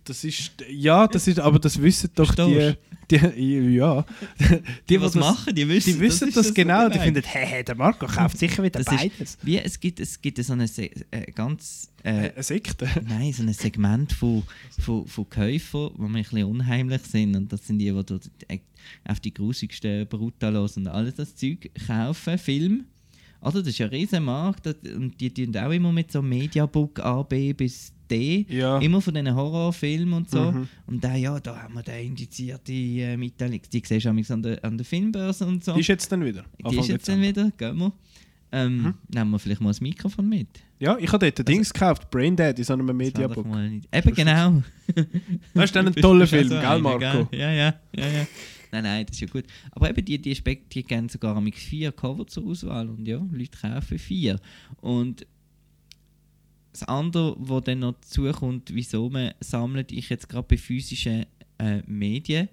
Speaker 1: Das ist, ja, das ist, aber das wissen doch die, die, ja,
Speaker 2: Die, was
Speaker 1: das,
Speaker 2: machen, die wissen,
Speaker 1: die wissen
Speaker 2: ist
Speaker 1: das,
Speaker 2: so
Speaker 1: genau, die finden, hey, der Marco kauft sicher wieder
Speaker 2: Das ist-
Speaker 1: beides.
Speaker 2: Wie, es gibt, es gibt so eine äh, ganz äh,
Speaker 1: Eine Sekte.
Speaker 2: Nein, so ein Segment von, von, von Käufern, die ein bisschen unheimlich sind. Und das sind die, die dort auf die grusigsten Brutalos und alles das Zeug kaufen, Film. Also das ist ein riesen Markt das- und die tun auch immer mit so Mediabook A, B bis D.
Speaker 1: Ja.
Speaker 2: Immer von diesen Horrorfilmen und so.
Speaker 1: Mhm.
Speaker 2: Und da, ja, da haben wir den indizierte äh, Mitteilung. Die siehst du an der, an der Filmbörse und so.
Speaker 1: Die ist jetzt dann wieder.
Speaker 2: Die
Speaker 1: Anfang
Speaker 2: ist jetzt dann wieder, gehen wir. Ähm,
Speaker 1: Mhm.
Speaker 2: Nehmen wir vielleicht mal das Mikrofon mit.
Speaker 1: Ja, ich habe dort ein Dings gekauft, Braindead in so einem Mediabook.
Speaker 2: Eben genau.
Speaker 1: Das ist dann ein toller Film,
Speaker 2: so
Speaker 1: gell,
Speaker 2: einer,
Speaker 1: Marco?
Speaker 2: gell? Ja, ja, ja, ja. Nein, nein, das ist ja gut. Aber eben, die, die, Spek die geben sogar am vier Cover zur Auswahl und ja, Leute kaufen vier. Und das andere, was dann noch dazukommt, wieso man sammelt, ich jetzt gerade bei physischen äh, Medien,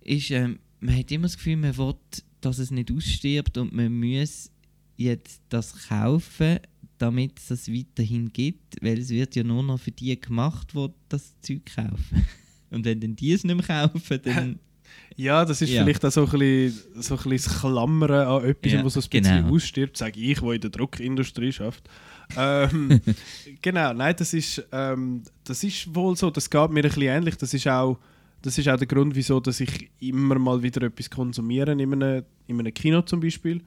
Speaker 2: ist, ähm, man hat immer das Gefühl, man will dass es nicht ausstirbt und man muss jetzt das kaufen, damit es das weiterhin gibt, weil es wird ja nur noch für die gemacht, die das Zeug kaufen. Und wenn dann die es nicht mehr kaufen, dann...
Speaker 1: Ja, das ist
Speaker 2: Ja.
Speaker 1: vielleicht auch so ein bisschen, so ein bisschen das Klammern an etwas,
Speaker 2: Ja,
Speaker 1: was so ein bisschen
Speaker 2: genau.
Speaker 1: ausstirbt, sage ich, der in der Druckindustrie schafft. Ähm, genau, nein, das ist, ähm, das ist wohl so, das geht mir ein bisschen ähnlich. Das ist auch, das ist auch der Grund, wieso dass ich immer mal wieder etwas konsumiere, in einem, in einem Kino zum Beispiel.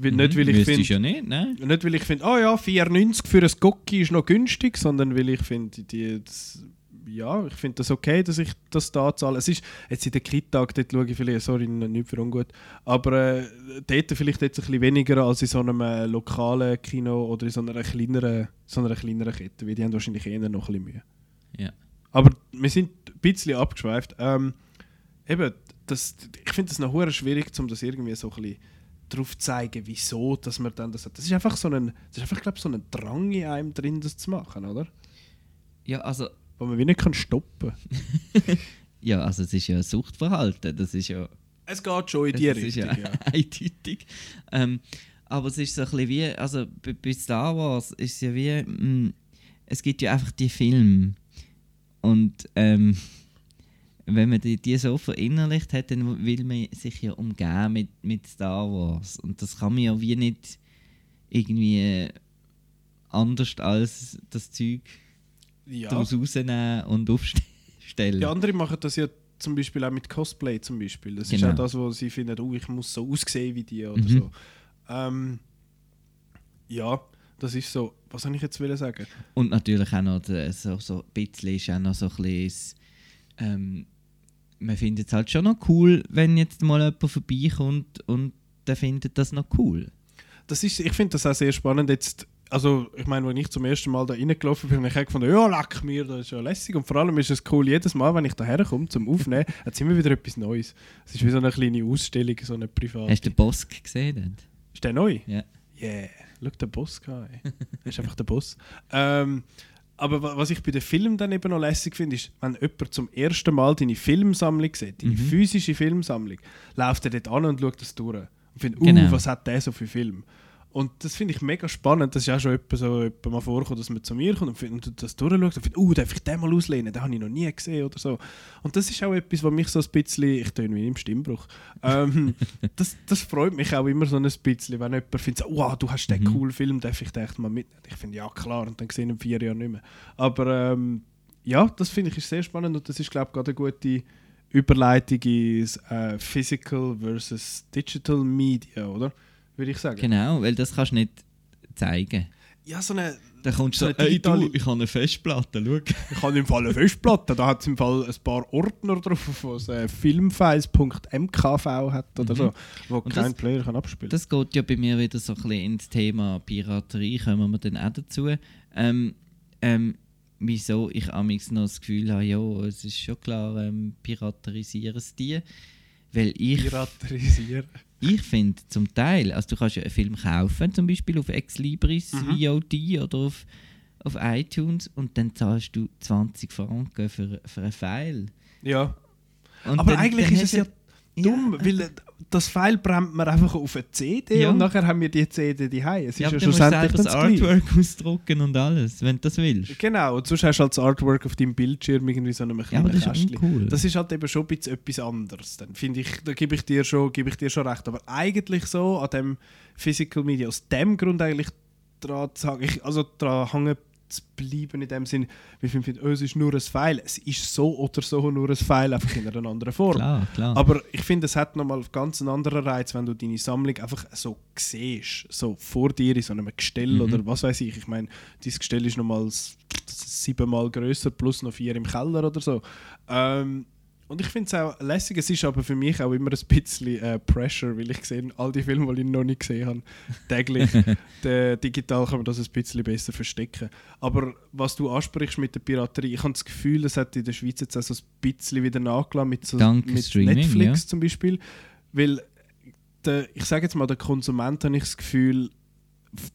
Speaker 1: Weil, nicht, weil ich finde,
Speaker 2: ja nicht, nein.
Speaker 1: nicht weil ich finde, oh ja, 4,90 für ein Gocki ist noch günstig, sondern weil ich finde, die, das, ja, ich finde das okay, dass ich das da zahle. Es ist jetzt in den Kittag, dort schaue ich vielleicht, sorry, nicht für ungut, aber äh, dort vielleicht jetzt ein bisschen weniger als in so einem äh, lokalen Kino oder in so einer kleineren, so einer kleineren Kette, weil die haben wahrscheinlich eher noch ein bisschen Mühe.
Speaker 2: Ja.
Speaker 1: Aber wir sind ein bisschen abgeschweift. Ähm, eben, das, ich finde es noch schwierig, um das irgendwie so ein bisschen drauf zu zeigen, wieso dass man dann das hat. Das ist einfach so ein, das ist einfach, glaube so ein Drang in einem drin, das zu machen, oder?
Speaker 2: Ja, also,
Speaker 1: Wo man wie nicht kann stoppen.
Speaker 2: ja, also es ist ja ein Suchtverhalten, das ist ja...
Speaker 1: Es geht schon in die
Speaker 2: das ist
Speaker 1: Richtung,
Speaker 2: ja,
Speaker 1: ja.
Speaker 2: eindeutig. Ähm, aber es ist so ein bisschen wie, also bei, Star Wars ist es ja wie, mh, es gibt ja einfach die Filme und ähm, wenn man die, die so verinnerlicht hat, dann will man sich ja umgehen mit, mit Star Wars und das kann man ja wie nicht irgendwie äh, anders als das Zeug
Speaker 1: Ja.
Speaker 2: daraus rausnehmen und aufstellen.
Speaker 1: Die anderen machen das ja zum Beispiel auch mit Cosplay zum Beispiel. Das ist
Speaker 2: Genau.
Speaker 1: auch das, wo sie finden, oh, ich muss so aussehen wie die oder
Speaker 2: Mhm.
Speaker 1: so. Ähm, ja, das ist so. Was soll ich jetzt will sagen?
Speaker 2: Und natürlich auch noch der, so, so ein bisschen ist auch noch so ein bisschen, ähm, man findet es halt schon noch cool, wenn jetzt mal jemand vorbeikommt und der findet das noch cool.
Speaker 1: Das ist, ich finde das auch sehr spannend jetzt. Also, ich meine, wenn ich zum ersten Mal da reingelaufen bin, habe ich auch gefunden, ja, leck mir, das ist ja lässig. Und vor allem ist es cool, jedes Mal, wenn ich da herkomme zum Aufnehmen, hat es immer wieder etwas Neues. Es ist wie so eine kleine Ausstellung, so eine private.
Speaker 2: Hast du den Bosk gesehen? Dort?
Speaker 1: Ist der neu?
Speaker 2: Ja.
Speaker 1: Yeah, schau den Boss an. ey. Er ist einfach der Boss. Ähm, aber wa- was ich bei den Filmen dann eben noch lässig finde, ist, wenn jemand zum ersten Mal deine Filmsammlung sieht, deine
Speaker 2: Mhm.
Speaker 1: physische Filmsammlung, läuft er dort an und schaut das durch. Und findet, uh,
Speaker 2: Genau.
Speaker 1: was hat der so für Film? Und das finde ich mega spannend. Das ist auch schon etwa so etwa mal vorgekommen, dass man zu mir kommt und, und das durchschaut und findet, uh, darf ich den mal auslehnen? Den habe ich noch nie gesehen oder so. Und das ist auch etwas, was mich so ein bisschen, ich töne wie im Stimmbruch, ähm, das, das freut mich auch immer so ein bisschen, wenn jemand findet, so, wow, du hast den
Speaker 2: Mhm.
Speaker 1: coolen Film, darf ich den echt mal mitnehmen? Ich finde, ja klar, und dann gesehen in vier Jahren nicht mehr. Aber ähm, ja, das finde ich ist sehr spannend und das ist, glaube ich, gerade eine gute Überleitung ins äh, Physical versus Digital Media, oder? Würde ich sagen.
Speaker 2: Genau, weil das kannst du nicht zeigen.
Speaker 1: Ja, so eine,
Speaker 2: Dann kommst
Speaker 1: So
Speaker 2: du
Speaker 1: eine
Speaker 2: so, hey du, ich habe eine Festplatte, schau.
Speaker 1: ich habe im Fall eine Festplatte, da hat es im Fall ein paar Ordner drauf, was äh, filmfiles.mkv hat oder
Speaker 2: Mhm.
Speaker 1: so, wo
Speaker 2: Und
Speaker 1: kein
Speaker 2: das-
Speaker 1: Player kann abspielen
Speaker 2: Das geht ja bei mir wieder so ein bisschen ins Thema Piraterie, kommen wir dann auch dazu. Ähm, ähm, wieso ich amigs noch das Gefühl habe, ja, es ist schon klar, ähm, piraterisieren es die. Weil ich,
Speaker 1: Piraterisieren.
Speaker 2: Ich finde zum Teil, also du kannst ja einen Film kaufen, zum Beispiel auf Exlibris,
Speaker 1: Mhm.
Speaker 2: VOD oder auf, auf iTunes und dann zahlst du 20 Franken für, für einen File.
Speaker 1: Ja.
Speaker 2: Und
Speaker 1: Aber
Speaker 2: dann-
Speaker 1: eigentlich
Speaker 2: dann
Speaker 1: ist es ja
Speaker 2: du-
Speaker 1: dumm, weil äh, das File brennt man einfach auf eine CD
Speaker 2: Ja.
Speaker 1: und nachher haben wir die CD die Es ist
Speaker 2: Ja,
Speaker 1: ja, schlussendlich das.
Speaker 2: Artwork ausdrucken und alles, wenn du das willst.
Speaker 1: Genau, und sonst hast du halt das Artwork auf deinem Bildschirm irgendwie so einem
Speaker 2: Ja,
Speaker 1: kleinen
Speaker 2: aber das ist
Speaker 1: Kästchen.
Speaker 2: uncool.
Speaker 1: Das ist halt eben schon ein bisschen etwas anderes. Dann finde ich, da gebe ich dir schon, gebe ich dir schon recht. Aber eigentlich so an dem Physical Media, aus dem Grund eigentlich dran zu sagen, ich, also dran hängen zu bleiben in dem Sinn, wie ich finde, oh, es ist nur ein File. Es ist so oder so nur ein File, einfach in einer anderen Form.
Speaker 2: Klar, klar.
Speaker 1: Aber ich finde, es hat nochmal ganz einen anderen Reiz, wenn du deine Sammlung einfach so siehst, so vor dir in so einem Gestell
Speaker 2: Mhm.
Speaker 1: oder was weiß ich. Ich meine, dieses Gestell ist nochmal siebenmal größer plus noch vier im Keller oder so. Ähm, und ich finde es auch lässig. Es ist aber für mich auch immer ein bisschen äh, Pressure, weil ich sehe all die Filme, die ich noch nicht gesehen habe, täglich. Der, digital kann man das ein bisschen besser verstecken. Aber was du ansprichst mit der Piraterie, ich habe das Gefühl, es hat in der Schweiz jetzt auch so ein bisschen wieder nachgelassen mit, so,
Speaker 2: Dank
Speaker 1: mit Netflix
Speaker 2: ja.
Speaker 1: zum Beispiel. Weil der, ich sage jetzt mal, der Konsument habe ich das Gefühl,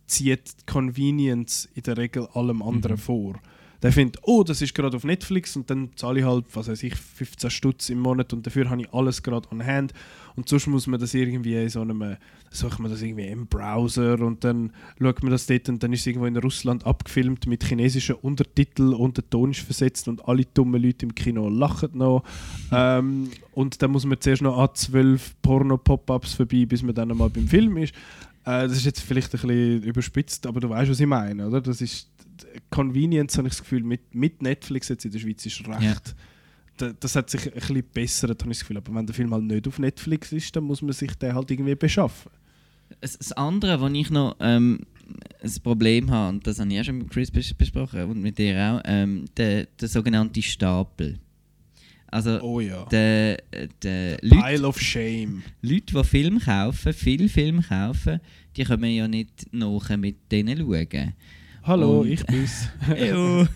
Speaker 1: zieht Convenience in der Regel allem anderen
Speaker 2: Mhm.
Speaker 1: vor. Der findet, oh, das ist gerade auf Netflix und dann zahle ich halt, was weiß ich, 15 Stutz im Monat und dafür habe ich alles gerade on hand und sonst muss man das irgendwie in so einem, sucht man das irgendwie im Browser und dann schaut man das dort und dann ist es irgendwo in Russland abgefilmt mit chinesischen Untertiteln und der Ton ist versetzt und alle dummen Leute im Kino lachen noch ähm, und dann muss man zuerst noch an 12 Porno-Pop-Ups vorbei, bis man dann einmal beim Film ist. Äh, das ist jetzt vielleicht ein bisschen überspitzt, aber du weißt, was ich meine, oder? Das ist Convenience, habe ich das Gefühl, mit, mit Netflix jetzt in der Schweiz ist recht.
Speaker 2: Ja.
Speaker 1: Da, das hat sich ein bisschen bessert, habe ich das Gefühl. Aber wenn der Film halt nicht auf Netflix ist, dann muss man sich den halt irgendwie beschaffen.
Speaker 2: Das andere, wo ich noch ähm, ein Problem habe, und das habe ich auch schon mit Chris bes besprochen und mit dir auch, ähm, der, der sogenannte Stapel. Also,
Speaker 1: Oh ja.
Speaker 2: der, der Leute,
Speaker 1: Pile of Shame.
Speaker 2: Leute, die Film kaufen, viel Film kaufen, die können ja nicht nachher mit denen schauen.
Speaker 1: Hallo,
Speaker 2: Und-
Speaker 1: ich bin's.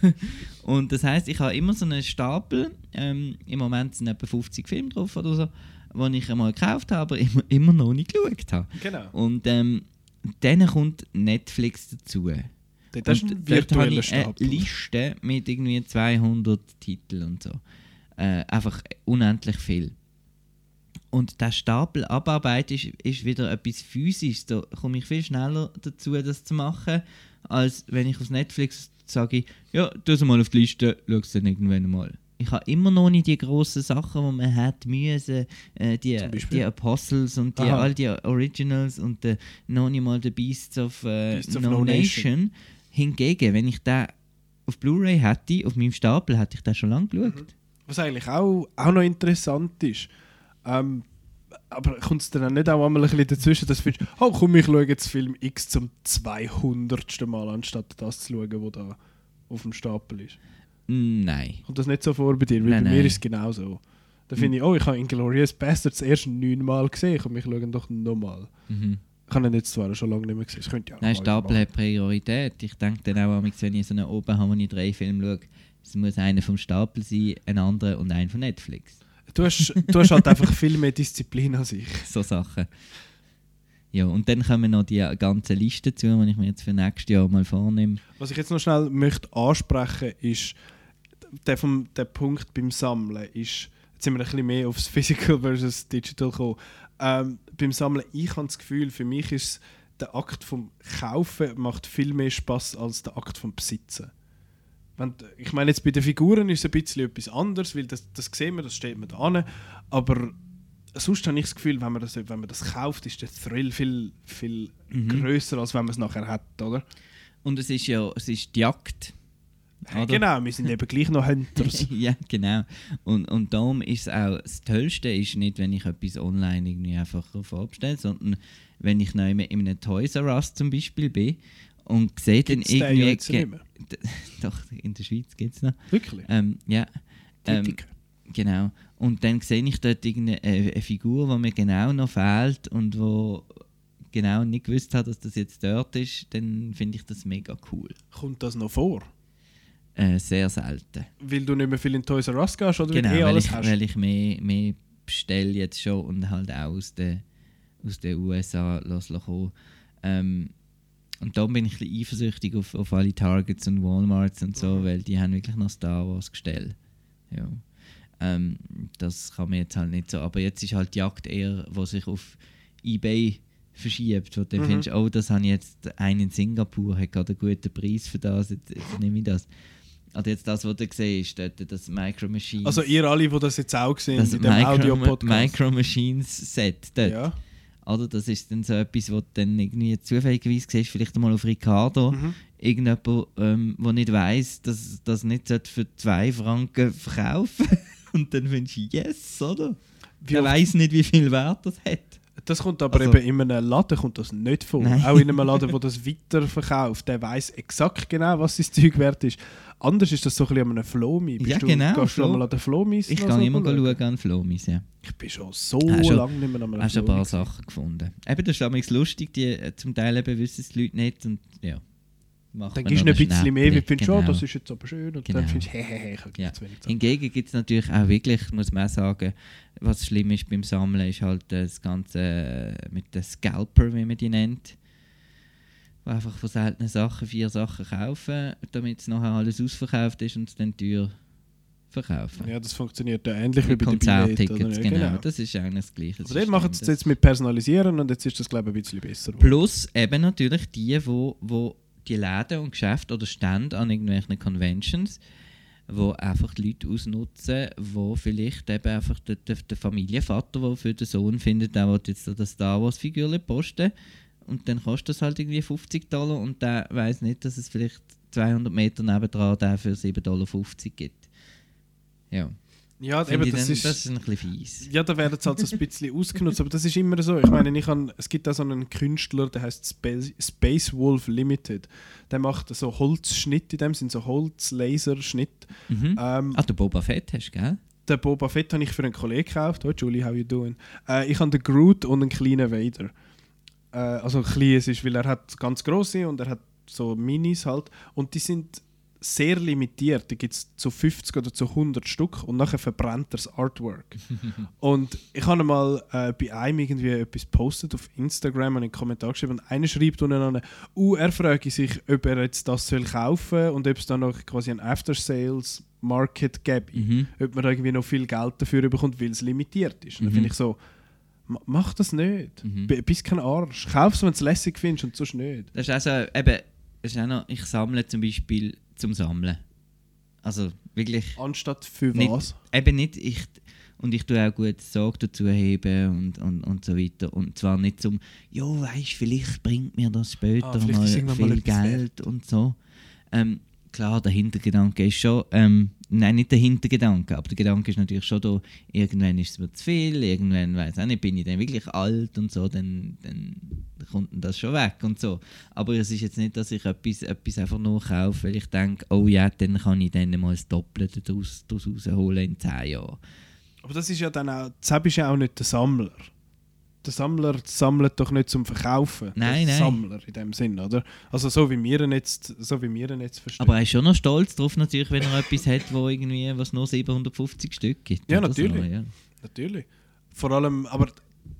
Speaker 2: Und das heißt, ich habe immer so einen Stapel. Ähm, Im Moment sind etwa 50 Filme drauf oder so, die ich einmal gekauft habe, aber immer, immer noch nicht geschaut habe.
Speaker 1: genau.
Speaker 2: Und ähm, dann kommt Netflix dazu.
Speaker 1: Das ist ein virtueller
Speaker 2: ich eine
Speaker 1: Stapel.
Speaker 2: Liste mit irgendwie 200 Titeln und so. Äh, einfach unendlich viel. Und der Stapel abarbeiten ist, ist wieder etwas Physisches. Da komme ich viel schneller dazu, das zu machen, als wenn ich auf Netflix sage, ja, tu es mal auf die Liste, schau es dann irgendwann mal. Ich habe immer noch nicht die grossen Sachen, die man hat müssen, äh, die, die Apostles und die,
Speaker 1: Aha.
Speaker 2: all die Originals und äh, noch nicht mal The Beasts of, äh,
Speaker 1: Beasts of
Speaker 2: no,
Speaker 1: No
Speaker 2: Nation.
Speaker 1: Nation.
Speaker 2: Hingegen, wenn ich den auf Blu-ray hätte, auf meinem Stapel, hätte ich den schon lange geschaut.
Speaker 1: Was eigentlich auch, auch noch interessant ist. Ähm, aber kommt es dann auch nicht auch einmal ein bisschen dazwischen, dass du findest, oh komm, ich schaue jetzt Film X zum 200. Mal, anstatt das zu schauen, wo da auf dem Stapel ist.
Speaker 2: Nein.
Speaker 1: Kommt das nicht so vor bei dir? Weil
Speaker 2: Nein,
Speaker 1: bei mir
Speaker 2: nein.
Speaker 1: ist es genau so. Da finde ich, oh, ich habe Inglourious Bastards erst neunmal gesehen, komm, ich schaue doch nochmal.
Speaker 2: Mhm.
Speaker 1: Ich habe ihn jetzt zwar schon lange nicht mehr gesehen, das könnte ja
Speaker 2: Nein, Stapel hat Priorität. Ich denke dann auch, wenn ich so einen ich drei Filme schaue, es muss einer vom Stapel sein, ein anderer und ein von Netflix.
Speaker 1: Du hast, du hast halt einfach viel mehr Disziplin als ich.
Speaker 2: So Sachen. Ja, und dann kommen noch die ganze Liste zu, die ich mir jetzt für nächstes Jahr mal vornehme.
Speaker 1: Was ich jetzt noch schnell möchte ansprechen ist, der, vom, der Punkt beim Sammeln ist, jetzt sind wir ein bisschen mehr aufs Physical versus Digital gekommen. Ähm, beim Sammeln, ich habe das Gefühl, für mich ist der Akt vom Kaufen macht viel mehr Spaß als der Akt vom Besitzen. Wenn, ich meine, jetzt bei den Figuren ist es ein bisschen etwas anderes, weil das, das sehen wir, das steht mir da an. Aber sonst habe ich das Gefühl, wenn man das, wenn man das kauft, ist der Thrill viel, viel
Speaker 2: Mhm.
Speaker 1: größer, als wenn man es nachher hat, oder?
Speaker 2: Und es ist ja es ist die Jagd.
Speaker 1: Ja, genau, wir sind eben gleich noch Hunters.
Speaker 2: ja, genau. Und, und darum ist es auch, das Tollste ist nicht, wenn ich etwas online irgendwie einfach vorbestelle, sondern wenn ich noch in in einem Toys R Us zum Beispiel bin und sehe dann
Speaker 1: Gibt's den ja
Speaker 2: irgendwie...
Speaker 1: jetzt nicht mehr?
Speaker 2: Doch, in der Schweiz gibt es noch.
Speaker 1: Wirklich?
Speaker 2: Ähm, ja. Ähm, genau. Und dann sehe ich dort irgendeine äh, eine Figur, die mir genau noch fehlt und wo genau nicht gewusst hat, dass das jetzt dort ist, dann finde ich das mega cool.
Speaker 1: Kommt das noch vor?
Speaker 2: Äh, sehr selten.
Speaker 1: Weil du nicht mehr viel in Toys R Us gehst oder
Speaker 2: Genau,
Speaker 1: weil eh
Speaker 2: weil
Speaker 1: alles
Speaker 2: ich,
Speaker 1: hast?
Speaker 2: weil ich mehr, mehr bestelle jetzt schon und halt auch aus den aus den USA lassen kommen. Ähm, und da bin ich ein bisschen eifersüchtig auf, auf alle Targets und Walmarts und
Speaker 1: Mhm.
Speaker 2: so, weil die haben wirklich noch Star Wars gestellt. Ja. Ähm, das kann man jetzt halt nicht so. Aber jetzt ist halt die Jagd eher, wo sich auf Ebay verschiebt, wo du
Speaker 1: Mhm.
Speaker 2: findest, oh, das habe ich jetzt einen in Singapur, hat gerade einen guten Preis für das, jetzt, jetzt nehme ich das. Oder jetzt das, was du siehst, dort, das Micro Machines.
Speaker 1: Also ihr alle, die das jetzt auch sehen,
Speaker 2: das
Speaker 1: in dem
Speaker 2: Micro,
Speaker 1: Audio-Podcast.
Speaker 2: Micro Machines Set dort.
Speaker 1: Ja.
Speaker 2: Oder das ist dann so etwas, wo du dann irgendwie zufälligerweise siehst, vielleicht einmal auf Ricardo,
Speaker 1: Mhm.
Speaker 2: irgendjemand, ähm, der nicht weiss, dass das nicht für 2 Franken verkaufen Und dann findest du, yes, oder?
Speaker 1: Wie
Speaker 2: Der weiss nicht, wie viel Wert das hat.
Speaker 1: Das kommt aber
Speaker 2: Also-
Speaker 1: eben in einem Laden kommt das nicht vor.
Speaker 2: Nein.
Speaker 1: Auch in einem Laden, der das weiterverkauft, der weiß exakt genau, was sein Zeug wert ist. Anders ist das so ein bisschen an einem Flomi. Bist
Speaker 2: Ja,
Speaker 1: du,
Speaker 2: genau,
Speaker 1: Gehst du
Speaker 2: Flo-
Speaker 1: mal an den Flomis?
Speaker 2: Ich kann immer
Speaker 1: schauen?
Speaker 2: an Flomis, ja.
Speaker 1: Ich bin schon so
Speaker 2: Hast schon-
Speaker 1: lange nicht mehr an einem
Speaker 2: Hast schon ein paar. Sachen gefunden. Eben, das ist lustig, die, äh, zum Teil eben wissen es die Leute nicht und ja. Macht
Speaker 1: Dann gibst du ein bisschen mehr, wie findest, oh,
Speaker 2: genau.
Speaker 1: das ist jetzt aber schön. Und
Speaker 2: Genau.
Speaker 1: dann findest du, hehehe, ich habe
Speaker 2: Ja.
Speaker 1: jetzt wenig Zeit.
Speaker 2: Hingegen gibt es natürlich auch wirklich, muss man auch sagen, was schlimm ist beim Sammeln, ist halt das Ganze äh, mit den Scalper, wie man die nennt. die einfach von seltenen Sachen vier Sachen kaufen, damit es nachher alles ausverkauft ist und es dann teuer verkaufen.
Speaker 1: Ja, das funktioniert ja ähnlich wie bei den
Speaker 2: Konzerttickets,
Speaker 1: oder?
Speaker 2: genau. Das ist eigentlich das gleiche.
Speaker 1: Aber dort
Speaker 2: System.
Speaker 1: machen sie es jetzt mit Personalisieren und jetzt ist das, glaube ich, ein bisschen besser.
Speaker 2: Plus eben natürlich die, wo, wo die Läden und Geschäfte oder Stände an irgendwelchen Conventions, wo einfach die Leute ausnutzen, wo vielleicht eben einfach der, der, der Familienvater, der für den Sohn findet, der will jetzt das Star Wars Figur posten und dann kostet das halt irgendwie 50 Dollar und der weiß nicht, dass es vielleicht 200 Meter nebendran der für 7,50 Dollar gibt. Ja,
Speaker 1: Ja, eben, das,
Speaker 2: dann,
Speaker 1: ist,
Speaker 2: das ist ein bisschen fies.
Speaker 1: Ja, da werden sie halt so ein bisschen ausgenutzt, aber das ist immer so. Ich meine, ich han, es gibt auch so einen Künstler, der heißt Space, Space Wolf Limited. Der macht so Holzschnitt, in dem sind so Holzlaserschnitt.
Speaker 2: Mhm.
Speaker 1: Ähm,
Speaker 2: Ah, der Boba Fett hast du, gell?
Speaker 1: Den Boba Fett habe ich für einen Kollegen gekauft. Oh, Julie, how you doing? Äh, ich habe den Groot und einen kleinen Vader. Äh, also klein es ist, weil er hat ganz große und er hat so Minis halt. Und die sind sehr limitiert. Die gibt es zu 50 oder zu 100 Stück und nachher verbrennt er das Artwork. und ich habe mal äh, bei einem irgendwie etwas postet auf Instagram und in den Kommentar geschrieben und einer schreibt unten an, uh, er frage sich, ob er jetzt das soll kaufen und ob es dann noch quasi ein After-Sales Market gäbe
Speaker 2: Mhm.
Speaker 1: ob man da irgendwie noch viel Geld dafür bekommt, weil es limitiert ist. Und dann
Speaker 2: Mhm.
Speaker 1: finde ich so, ma- mach das nicht.
Speaker 2: Mhm.
Speaker 1: Bist kein Arsch. Kauf es, wenn du es lässig findest und sonst nicht.
Speaker 2: Das ist also, eben, das ist auch noch, ich sammle zum Beispiel zum Sammeln. Also wirklich,
Speaker 1: Anstatt für
Speaker 2: Nicht-
Speaker 1: was?
Speaker 2: eben nicht, ich, und ich tue auch gut Sorge dazu heben und, und, und so weiter. Und zwar nicht zum, ja, weißt vielleicht bringt mir das später
Speaker 1: Ah,
Speaker 2: mal viel
Speaker 1: mal
Speaker 2: Geld und so. Ähm, klar, der Hintergedanke ist schon, ähm, nein, nicht der Hintergedanke, aber der Gedanke ist natürlich schon da, irgendwann ist es mir zu viel, irgendwann, weiß auch nicht, bin ich dann wirklich alt und so, dann, dann kommt das schon weg und so. Aber es ist jetzt nicht, dass ich etwas, etwas einfach nur kaufe, weil ich denke, oh ja, dann kann ich dann mal das Doppelte daraus, daraus rausholen in 10 Jahren.
Speaker 1: Aber das ist ja dann auch, Zeb ist ja auch nicht der Sammler. Der Sammler sammelt doch nicht zum Verkaufen.
Speaker 2: Nein,
Speaker 1: der
Speaker 2: nein.
Speaker 1: Sammler in dem Sinn, oder? Also so wie wir ihn jetzt, so wie wir ihn jetzt verstehen.
Speaker 2: Aber er ist schon noch stolz drauf, natürlich, wenn er etwas hat, wo irgendwie, was nur 750 Stück gibt.
Speaker 1: Ja, natürlich.
Speaker 2: So, ja.
Speaker 1: Natürlich. Vor allem, aber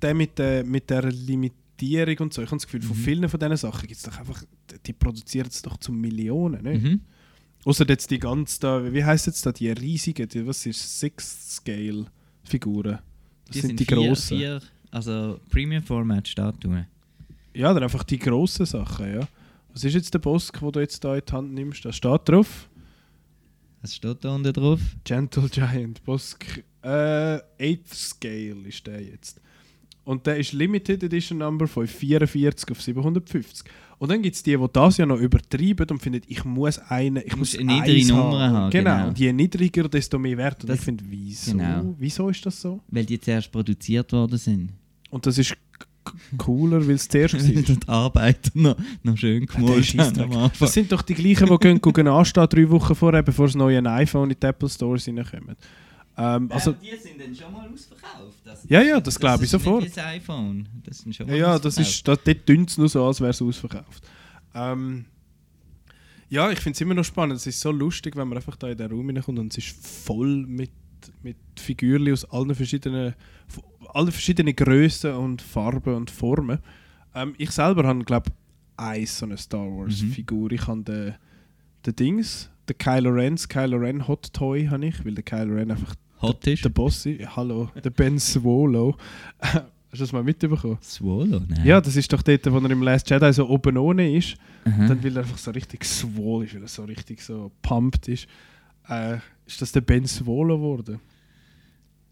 Speaker 1: der mit, der mit der Limitierung und so, ich habe das Gefühl, von
Speaker 2: Mhm.
Speaker 1: vielen von diesen Sachen gibt es doch einfach, die produzieren es doch zu Millionen, nicht?
Speaker 2: Mhm.
Speaker 1: Außer jetzt die ganz da, wie heißt jetzt da, die riesigen, die, was ist Sixth Scale Figuren? Das
Speaker 2: Die
Speaker 1: sind, die
Speaker 2: vier,
Speaker 1: grossen.
Speaker 2: Vier, also Premium Format Statuen.
Speaker 1: Ja, dann einfach die grossen Sachen, ja. Was ist jetzt der Boss, den du jetzt da in die Hand nimmst? Da steht drauf.
Speaker 2: Was steht da unten drauf?
Speaker 1: Gentle Giant Bosk. Äh, 8th Scale ist der jetzt. Und der ist Limited Edition Number von 44 auf 750. Und dann gibt es die, die das ja noch übertreiben und finden, ich muss eine, ich muss
Speaker 2: musst eine niedrige Nummer haben,
Speaker 1: Genau.
Speaker 2: genau.
Speaker 1: Und je niedriger, desto mehr wert. Und
Speaker 2: Das-
Speaker 1: ich finde, wieso?
Speaker 2: genau.
Speaker 1: Wieso ist das so?
Speaker 2: Weil die zuerst produziert worden sind.
Speaker 1: Und das ist cooler, weil es zuerst war.
Speaker 2: die noch, noch schön gemalt haben
Speaker 1: Scheissdreck.
Speaker 2: am Anfang.
Speaker 1: Das sind doch die gleichen, die gehen, gehen anstehen, drei Wochen vorher, bevor das neue iPhone in die Apple Stores reinkommt. Ähm, also,
Speaker 2: die sind dann schon mal ausverkauft. Das,
Speaker 1: Ja, ja, das glaube ich sofort.
Speaker 2: das iPhone. Das sind schon
Speaker 1: Ja,
Speaker 2: mal
Speaker 1: ja, das ist, da, dort dünnt es nur so, als wäre es ausverkauft. Ähm, ja, ich finde es immer noch spannend. Es ist so lustig, wenn man einfach da in den Raum hineinkommt und es ist voll mit, mit Figürchen aus allen verschiedenen, allen verschiedenen Größen und Farben und Formen. Ähm, ich selber habe, glaube ich, eine so eine Star Wars-Figur. Ich habe den, den Dings, den Kylo Ren, das Kylo Ren Hot Toy habe ich, weil der Kylo Ren einfach
Speaker 2: Hot ist.
Speaker 1: der Boss ist. Ja, hallo, der Ben Swallow. Hast du das mal mitbekommen?
Speaker 2: Swallow, nein.
Speaker 1: Ja, das ist doch dort, wo er im Last Jedi so oben ohne ist.
Speaker 2: Aha.
Speaker 1: Dann, weil er einfach so richtig swole ist, weil er so richtig so pumped ist. Äh, ist das der Ben Swallow geworden?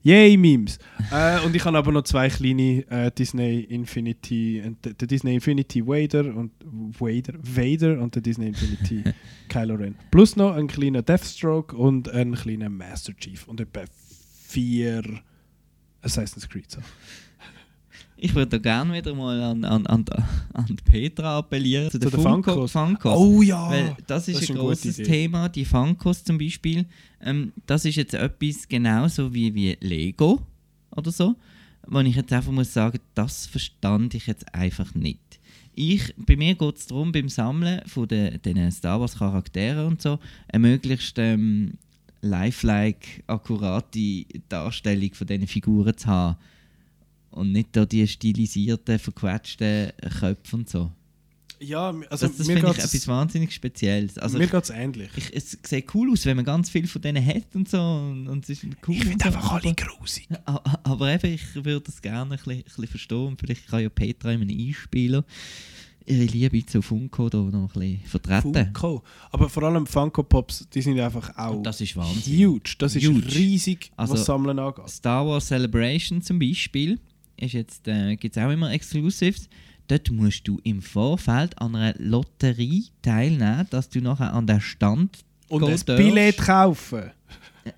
Speaker 1: Yay, Memes! äh, und ich habe aber noch zwei kleine äh, Disney Infinity, äh, der Disney Infinity Vader und Vader, Vader und der Disney Infinity Kylo Ren. Plus noch einen kleinen Deathstroke und einen kleinen Master Chief und etwa vier Assassin's Creed Sachen.
Speaker 2: Ich würde da gerne wieder mal an, an, an, an Petra appellieren. Zu,
Speaker 1: Zu
Speaker 2: den
Speaker 1: den
Speaker 2: Funko,
Speaker 1: Funkos.
Speaker 2: Funkos.
Speaker 1: Oh ja!
Speaker 2: Weil das ist
Speaker 1: das
Speaker 2: ein
Speaker 1: gute
Speaker 2: großes. Thema, die Funkos zum Beispiel. Ähm, das ist jetzt etwas genauso wie, wie Lego oder so, wo ich jetzt einfach muss sagen, das verstand ich jetzt einfach nicht. Ich, bei mir geht es darum, beim Sammeln von den, den Star Wars Charakteren und so, eine möglichst ähm, lifelike, akkurate Darstellung von diesen Figuren zu haben. Und nicht da die stilisierten, verquetschten Köpfe und so.
Speaker 1: Ja, also
Speaker 2: das das
Speaker 1: mir
Speaker 2: finde ich etwas wahnsinnig Spezielles. Also
Speaker 1: mir geht es ähnlich.
Speaker 2: ich, es sieht cool aus, wenn man ganz viel von denen hat und so. Und, und es ist cool.
Speaker 1: Ich finde
Speaker 2: so,
Speaker 1: einfach alle
Speaker 2: aber-
Speaker 1: grusig.
Speaker 2: A- a- Aber eben, ich würde das gerne ein bisschen, ein bisschen verstehen. Vielleicht kann ja Petra in einem Einspieler ihre Liebe zu Funko da noch ein bisschen vertreten.
Speaker 1: Funko. Aber vor allem Funko Pops, die sind einfach auch
Speaker 2: das ist Wahnsinn.
Speaker 1: huge. Das ist
Speaker 2: Huge.
Speaker 1: riesig,
Speaker 2: Also-
Speaker 1: was Sammeln angeht.
Speaker 2: Star Wars Celebration zum Beispiel ist jetzt, äh, gibt es auch immer Exclusives. Dort musst du im Vorfeld an einer Lotterie teilnehmen, dass du nachher an den Stand
Speaker 1: Und ein
Speaker 2: darfst.
Speaker 1: Billett kaufen.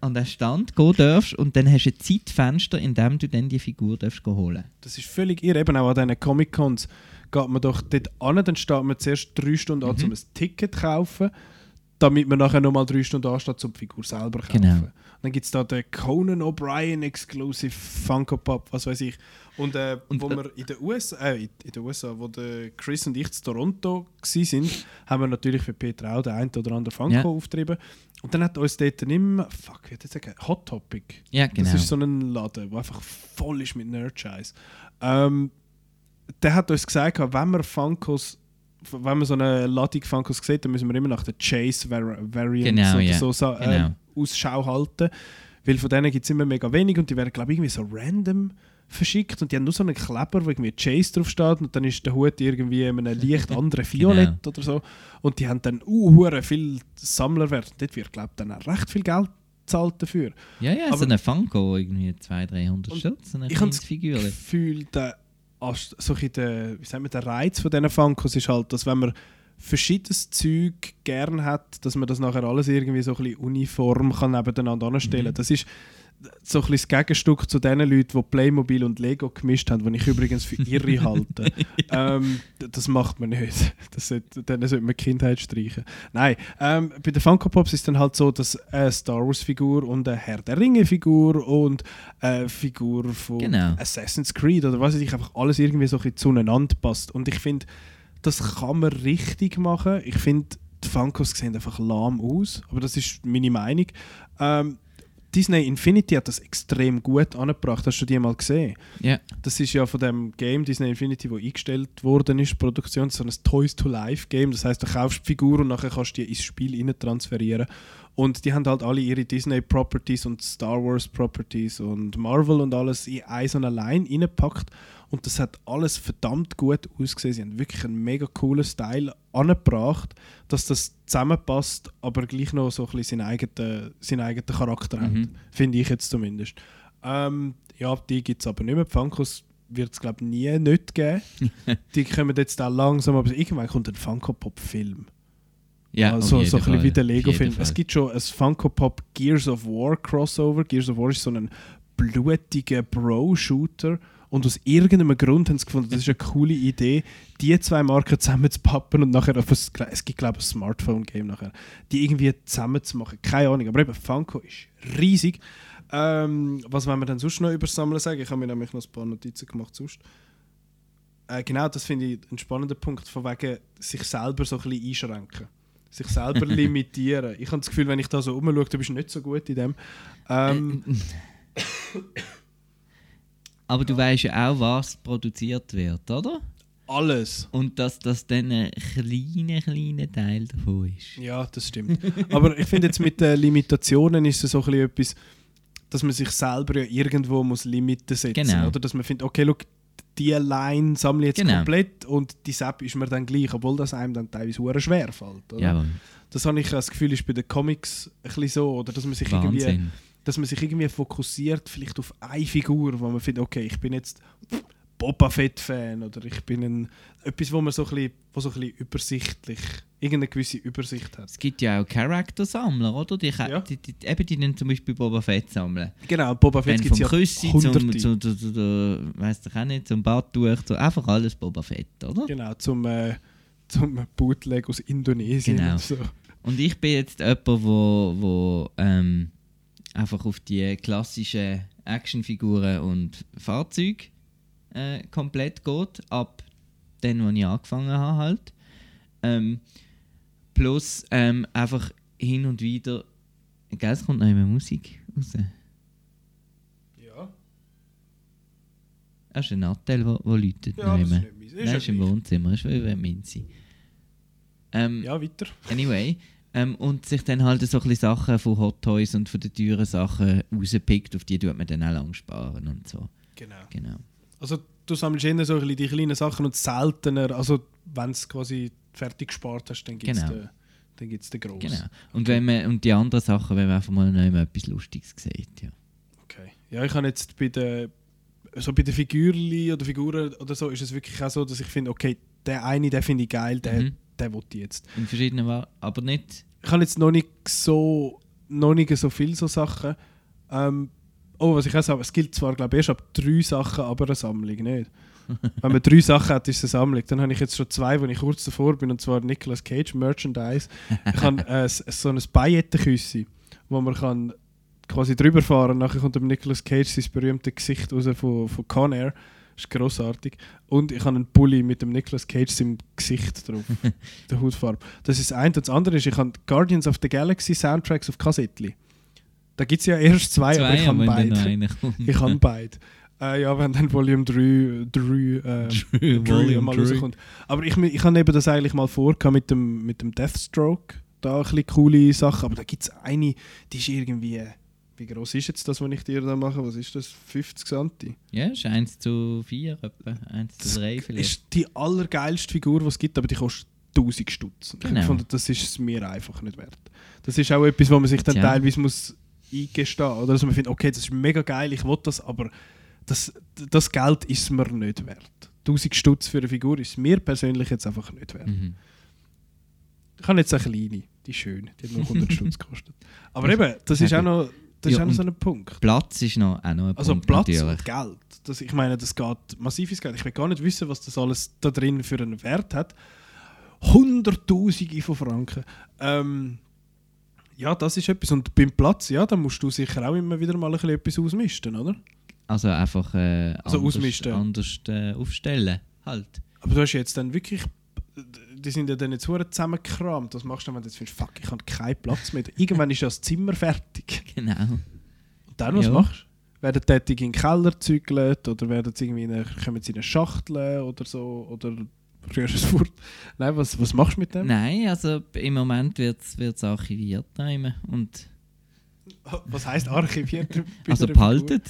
Speaker 2: an den Stand gehen darfst und dann hast du ein Zeitfenster, in dem du dann die Figur darfst holen.
Speaker 1: Das ist völlig irre. Eben auch an diesen Comic-Cons geht man doch dort an, dann steht man zuerst drei Stunden an,
Speaker 2: Mhm.
Speaker 1: um ein Ticket zu kaufen, damit man nachher nochmal drei Stunden ansteht, um die Figur selber zu kaufen.
Speaker 2: Genau.
Speaker 1: Dann gibt es da den Conan O'Brien Exclusive Funko Pop, was weiß ich. Und, äh,
Speaker 2: Und,
Speaker 1: wo
Speaker 2: äh,
Speaker 1: wir in den USA, äh, in den USA, wo der Chris und ich zu Toronto waren, haben wir natürlich für Peter auch den einen oder anderen Funko
Speaker 2: Ja.
Speaker 1: auftrieben. Und dann hat uns dort immer, fuck, wie hat das gesagt? Hot Topic.
Speaker 2: Ja, genau.
Speaker 1: Das ist so ein Laden, der einfach voll ist mit Nerd-Scheiß. Ähm, der hat uns gesagt, wenn wir Funkos, wenn man so eine Ladung Funkos sieht, dann müssen wir immer nach der Chase Var Variant
Speaker 2: Genau,
Speaker 1: oder
Speaker 2: ja.
Speaker 1: so sa- äh,
Speaker 2: Genau.
Speaker 1: Ausschau halten. Weil von denen gibt es immer mega wenig und die werden, glaube ich, irgendwie so random verschickt und die haben nur so einen Kleber, wo irgendwie Chase drauf steht und dann ist der Hut irgendwie in einem leicht anderen Violett oder so und die haben dann uh, viel Sammlerwert. Und dort wird, glaube ich, dann auch recht viel Geld gezahlt dafür.
Speaker 2: ja, ja,
Speaker 1: aber-
Speaker 2: so eine Funko, irgendwie 200, 300
Speaker 1: Und
Speaker 2: Stutz, so eine
Speaker 1: ich habe das. Gefühl, der, so der, wie sagen wir, der Reiz von diesen Funkos ist halt, dass wenn man verschiedenes Zeug gern hat, dass man das nachher alles irgendwie so ein bisschen uniform kann nebeneinander anstellen.
Speaker 2: Mhm.
Speaker 1: Das ist so ein bisschen das Gegenstück zu den Leuten, die Playmobil und Lego gemischt haben, die ich übrigens für irre halte. ähm, das macht man nicht. Das sollte, denen sollte man die Kindheit streichen. Nein, ähm, bei den Funko Pops ist dann halt so, dass eine Star Wars Figur und eine Herr der Ringe Figur und eine Figur von
Speaker 2: Genau.
Speaker 1: Assassin's Creed oder was weiß ich, einfach alles irgendwie so ein bisschen zueinander passt. Und ich finde, das kann man richtig machen. Ich finde, die Funkos sehen einfach lahm aus, aber das ist meine Meinung. Ähm, Disney Infinity hat das extrem gut angebracht. Hast du die mal gesehen?
Speaker 2: Ja,
Speaker 1: Das ist ja von dem Game Disney Infinity, wo eingestellt worden ist, Produktion, so ein Toys to Life Game. Das heißt, du kaufst die Figur und nachher kannst du die ins Spiel rein transferieren. Und die haben halt alle ihre Disney Properties und Star Wars Properties und Marvel und alles in so eine Line reingepackt. Und das hat alles verdammt gut ausgesehen. Sie haben wirklich einen mega coolen Style angebracht, dass das zusammenpasst, aber gleich noch so ein bisschen seinen eigenen, seinen eigenen Charakter hat.
Speaker 2: Mhm.
Speaker 1: Finde ich jetzt zumindest. Ähm, ja, die gibt es aber nicht mehr. Die Funkos wird es, glaube ich, nie nicht geben. die kommen jetzt auch langsam, aber irgendwann kommt ein Funko-Pop-Film.
Speaker 2: ja
Speaker 1: also so ein
Speaker 2: jeden
Speaker 1: bisschen wie
Speaker 2: Fall,
Speaker 1: der Lego-Film. Es
Speaker 2: Fall.
Speaker 1: gibt schon ein Funko-Pop Gears of War Crossover. Gears of War ist so ein blutiger Bro-Shooter. Und aus irgendeinem Grund haben sie gefunden, das ist eine coole Idee, die zwei Marken zusammenzupappen und nachher auf ein, es gibt glaube ich ein Smartphone-Game nachher, die irgendwie zusammenzumachen. Keine Ahnung, aber eben Funko ist riesig. Ähm, was wollen wir denn sonst noch über das Sammeln sagen? Ich habe mir nämlich noch ein paar Notizen gemacht sonst. Äh, genau, das finde ich einen spannenden Punkt, von wegen sich selber so ein bisschen einschränken. Sich selber limitieren. Ich habe das Gefühl, wenn ich da so umschaue, du bist nicht so gut in dem. Ähm,
Speaker 2: Aber du weißt ja auch, was produziert wird, oder?
Speaker 1: alles.
Speaker 2: Und dass das dann ein kleiner, kleiner Teil davon ist.
Speaker 1: Ja, das stimmt. Aber ich finde jetzt mit den Limitationen ist es so ein bisschen etwas, dass man sich selber ja irgendwo muss Limiten setzen
Speaker 2: Genau.
Speaker 1: Oder dass man findet, okay, look, die Line sammle ich jetzt
Speaker 2: Genau.
Speaker 1: komplett und die Sepp ist mir dann gleich, obwohl das einem dann teilweise hure schwer fällt. Oder?
Speaker 2: Jawohl.
Speaker 1: Das habe ich das Gefühl, ist bei den Comics ein bisschen so, oder dass man sich irgendwie
Speaker 2: Wahnsinn.
Speaker 1: Dass man sich irgendwie fokussiert, vielleicht auf eine Figur, wo man findet, okay, ich bin jetzt Boba Fett-Fan oder ich bin ein, etwas, wo man so ein bisschen, wo so ein bisschen übersichtlich, irgendeine gewisse Übersicht hat.
Speaker 2: Es gibt ja auch Charakter-Sammler, oder? Die,
Speaker 1: Ja.
Speaker 2: die, die, eben die dann zum Beispiel Boba Fett sammeln.
Speaker 1: Genau, Boba Fett gibt es ja
Speaker 2: Küssi
Speaker 1: hunderte.
Speaker 2: zum, zum, zum, zum, zum weiss ich auch nicht, zum Badtuch, zu, einfach alles Boba Fett, oder?
Speaker 1: Genau, zum, äh, zum Bootleg aus Indonesien
Speaker 2: Genau.
Speaker 1: und so.
Speaker 2: Und ich bin jetzt jemand, wo, wo ähm, einfach auf die klassischen Actionfiguren und Fahrzeuge äh, komplett geht, ab dann, wo ich angefangen habe halt. Ähm, plus ähm, einfach hin und wieder, gell, es kommt noch immer Musik raus.
Speaker 1: Ja,
Speaker 2: Das ist ein Nattel, der läutet
Speaker 1: ja das ist nicht meins.
Speaker 2: Nein, ist im. Wohnzimmer, ist wie bei Minzi. Ähm,
Speaker 1: Ja, weiter.
Speaker 2: Anyway. Ähm, und sich dann halt so ein bisschen Sachen von Hot Toys und von den teuren Sachen rauspickt, auf die tut man dann auch lang sparen und so.
Speaker 1: Genau.
Speaker 2: Genau.
Speaker 1: Also du sammelst eher so ein bisschen die kleinen Sachen und seltener, also wenn es quasi fertig gespart hast, dann gibt es
Speaker 2: Genau.
Speaker 1: den, dann gibt's den grossen.
Speaker 2: genau. Und, wenn man, und die anderen Sachen, wenn man einfach mal noch immer etwas Lustiges sieht. Ja.
Speaker 1: Okay. Ja, ich habe jetzt bei den so bei den Figürli oder Figuren oder so ist es wirklich auch so, dass ich finde, okay, der eine, den finde ich geil, den,
Speaker 2: Mhm.
Speaker 1: Den will ich jetzt.
Speaker 2: In verschiedenen War aber nicht.
Speaker 1: Ich habe jetzt noch nicht so noch nicht so viel so Sachen. Ähm, oh, was ich auch sage, es gilt zwar glaube ich erst ab drei Sachen, aber eine Sammlung nicht. Wenn man drei Sachen hat, ist es eine Sammlung. Dann habe ich jetzt schon zwei, wo ich kurz davor bin, und zwar Nicolas Cage Merchandise. Ich habe äh, so ein Paillettenküsse, wo man kann quasi drüber fahren. Nachher kommt dem Nicolas Cage sein berühmtes Gesicht raus von, von Con Air. Das ist grossartig. Und ich habe einen Pulli mit dem Nicolas Cage seinem Gesicht drauf. der Hautfarbe. Das ist das eine. Und das andere ist, ich habe Guardians of the Galaxy Soundtracks auf Kassettli. Da gibt es ja erst zwei, aber ich habe beide. Ich habe beide. Äh, ja, wenn dann Volume 3, 3, äh,
Speaker 2: Drew,
Speaker 1: Drew
Speaker 2: Volume
Speaker 1: mal rauskommt. Aber ich, ich habe eben das eigentlich mal vor mit dem, mit dem Deathstroke. Da ein bisschen coole Sachen. Aber da gibt es eine, die ist irgendwie. Wie groß ist jetzt das, was ich dir da mache? Was ist das? 50 cm?
Speaker 2: Ja, ist 1 zu 4 etwa. 1 zu 3 vielleicht.
Speaker 1: ist die allergeilste Figur, die es gibt, aber die kostet 1000 Stutz.
Speaker 2: Genau.
Speaker 1: Ich fand, das ist es mir einfach nicht wert. Das ist auch etwas, wo man sich dann
Speaker 2: Tja.
Speaker 1: teilweise muss eingestehen Oder dass man findet, okay, das ist mega geil, ich will das, aber das, das Geld ist mir nicht wert. 1000 Stutz für eine Figur ist mir persönlich jetzt einfach nicht wert.
Speaker 2: Mhm.
Speaker 1: Ich habe jetzt eine kleine, die ist schön, die hat nur 100 Stutz gekostet. Aber eben, das ist
Speaker 2: Ja,
Speaker 1: auch noch, das
Speaker 2: Ja,
Speaker 1: ist auch noch so ein Punkt.
Speaker 2: Platz ist noch, auch noch ein
Speaker 1: Also
Speaker 2: Punkt
Speaker 1: Platz
Speaker 2: natürlich.
Speaker 1: und Geld. Das, ich meine, das geht massiv ins Geld. Ich will gar nicht wissen, was das alles da drin für einen Wert hat. Hunderttausende von Franken. Ähm, ja, das ist etwas. Und beim Platz, ja, da musst du sicher auch immer wieder mal ein bisschen etwas ausmisten, oder?
Speaker 2: Also einfach äh,
Speaker 1: Also
Speaker 2: anders,
Speaker 1: ausmisten.
Speaker 2: anders äh, aufstellen. Halt.
Speaker 1: Aber du hast jetzt dann wirklich. Die sind ja dann jetzt hure zusammengekramt. Was machst du, wenn du jetzt findest, fuck, ich habe keinen Platz mehr? Irgendwann ist ja das Zimmer fertig.
Speaker 2: Genau.
Speaker 1: Und dann, was
Speaker 2: Ja.
Speaker 1: machst du? Werden die tätig in den Keller gezügelt oder werden sie irgendwie in eine, kommen sie in eine Schachtel oder so? Oder rührst es fort? Nein, was, was machst du mit dem?
Speaker 2: Nein, also im Moment wird es archiviert nehmen und
Speaker 1: Was heisst archiviert?
Speaker 2: also.
Speaker 1: Figur?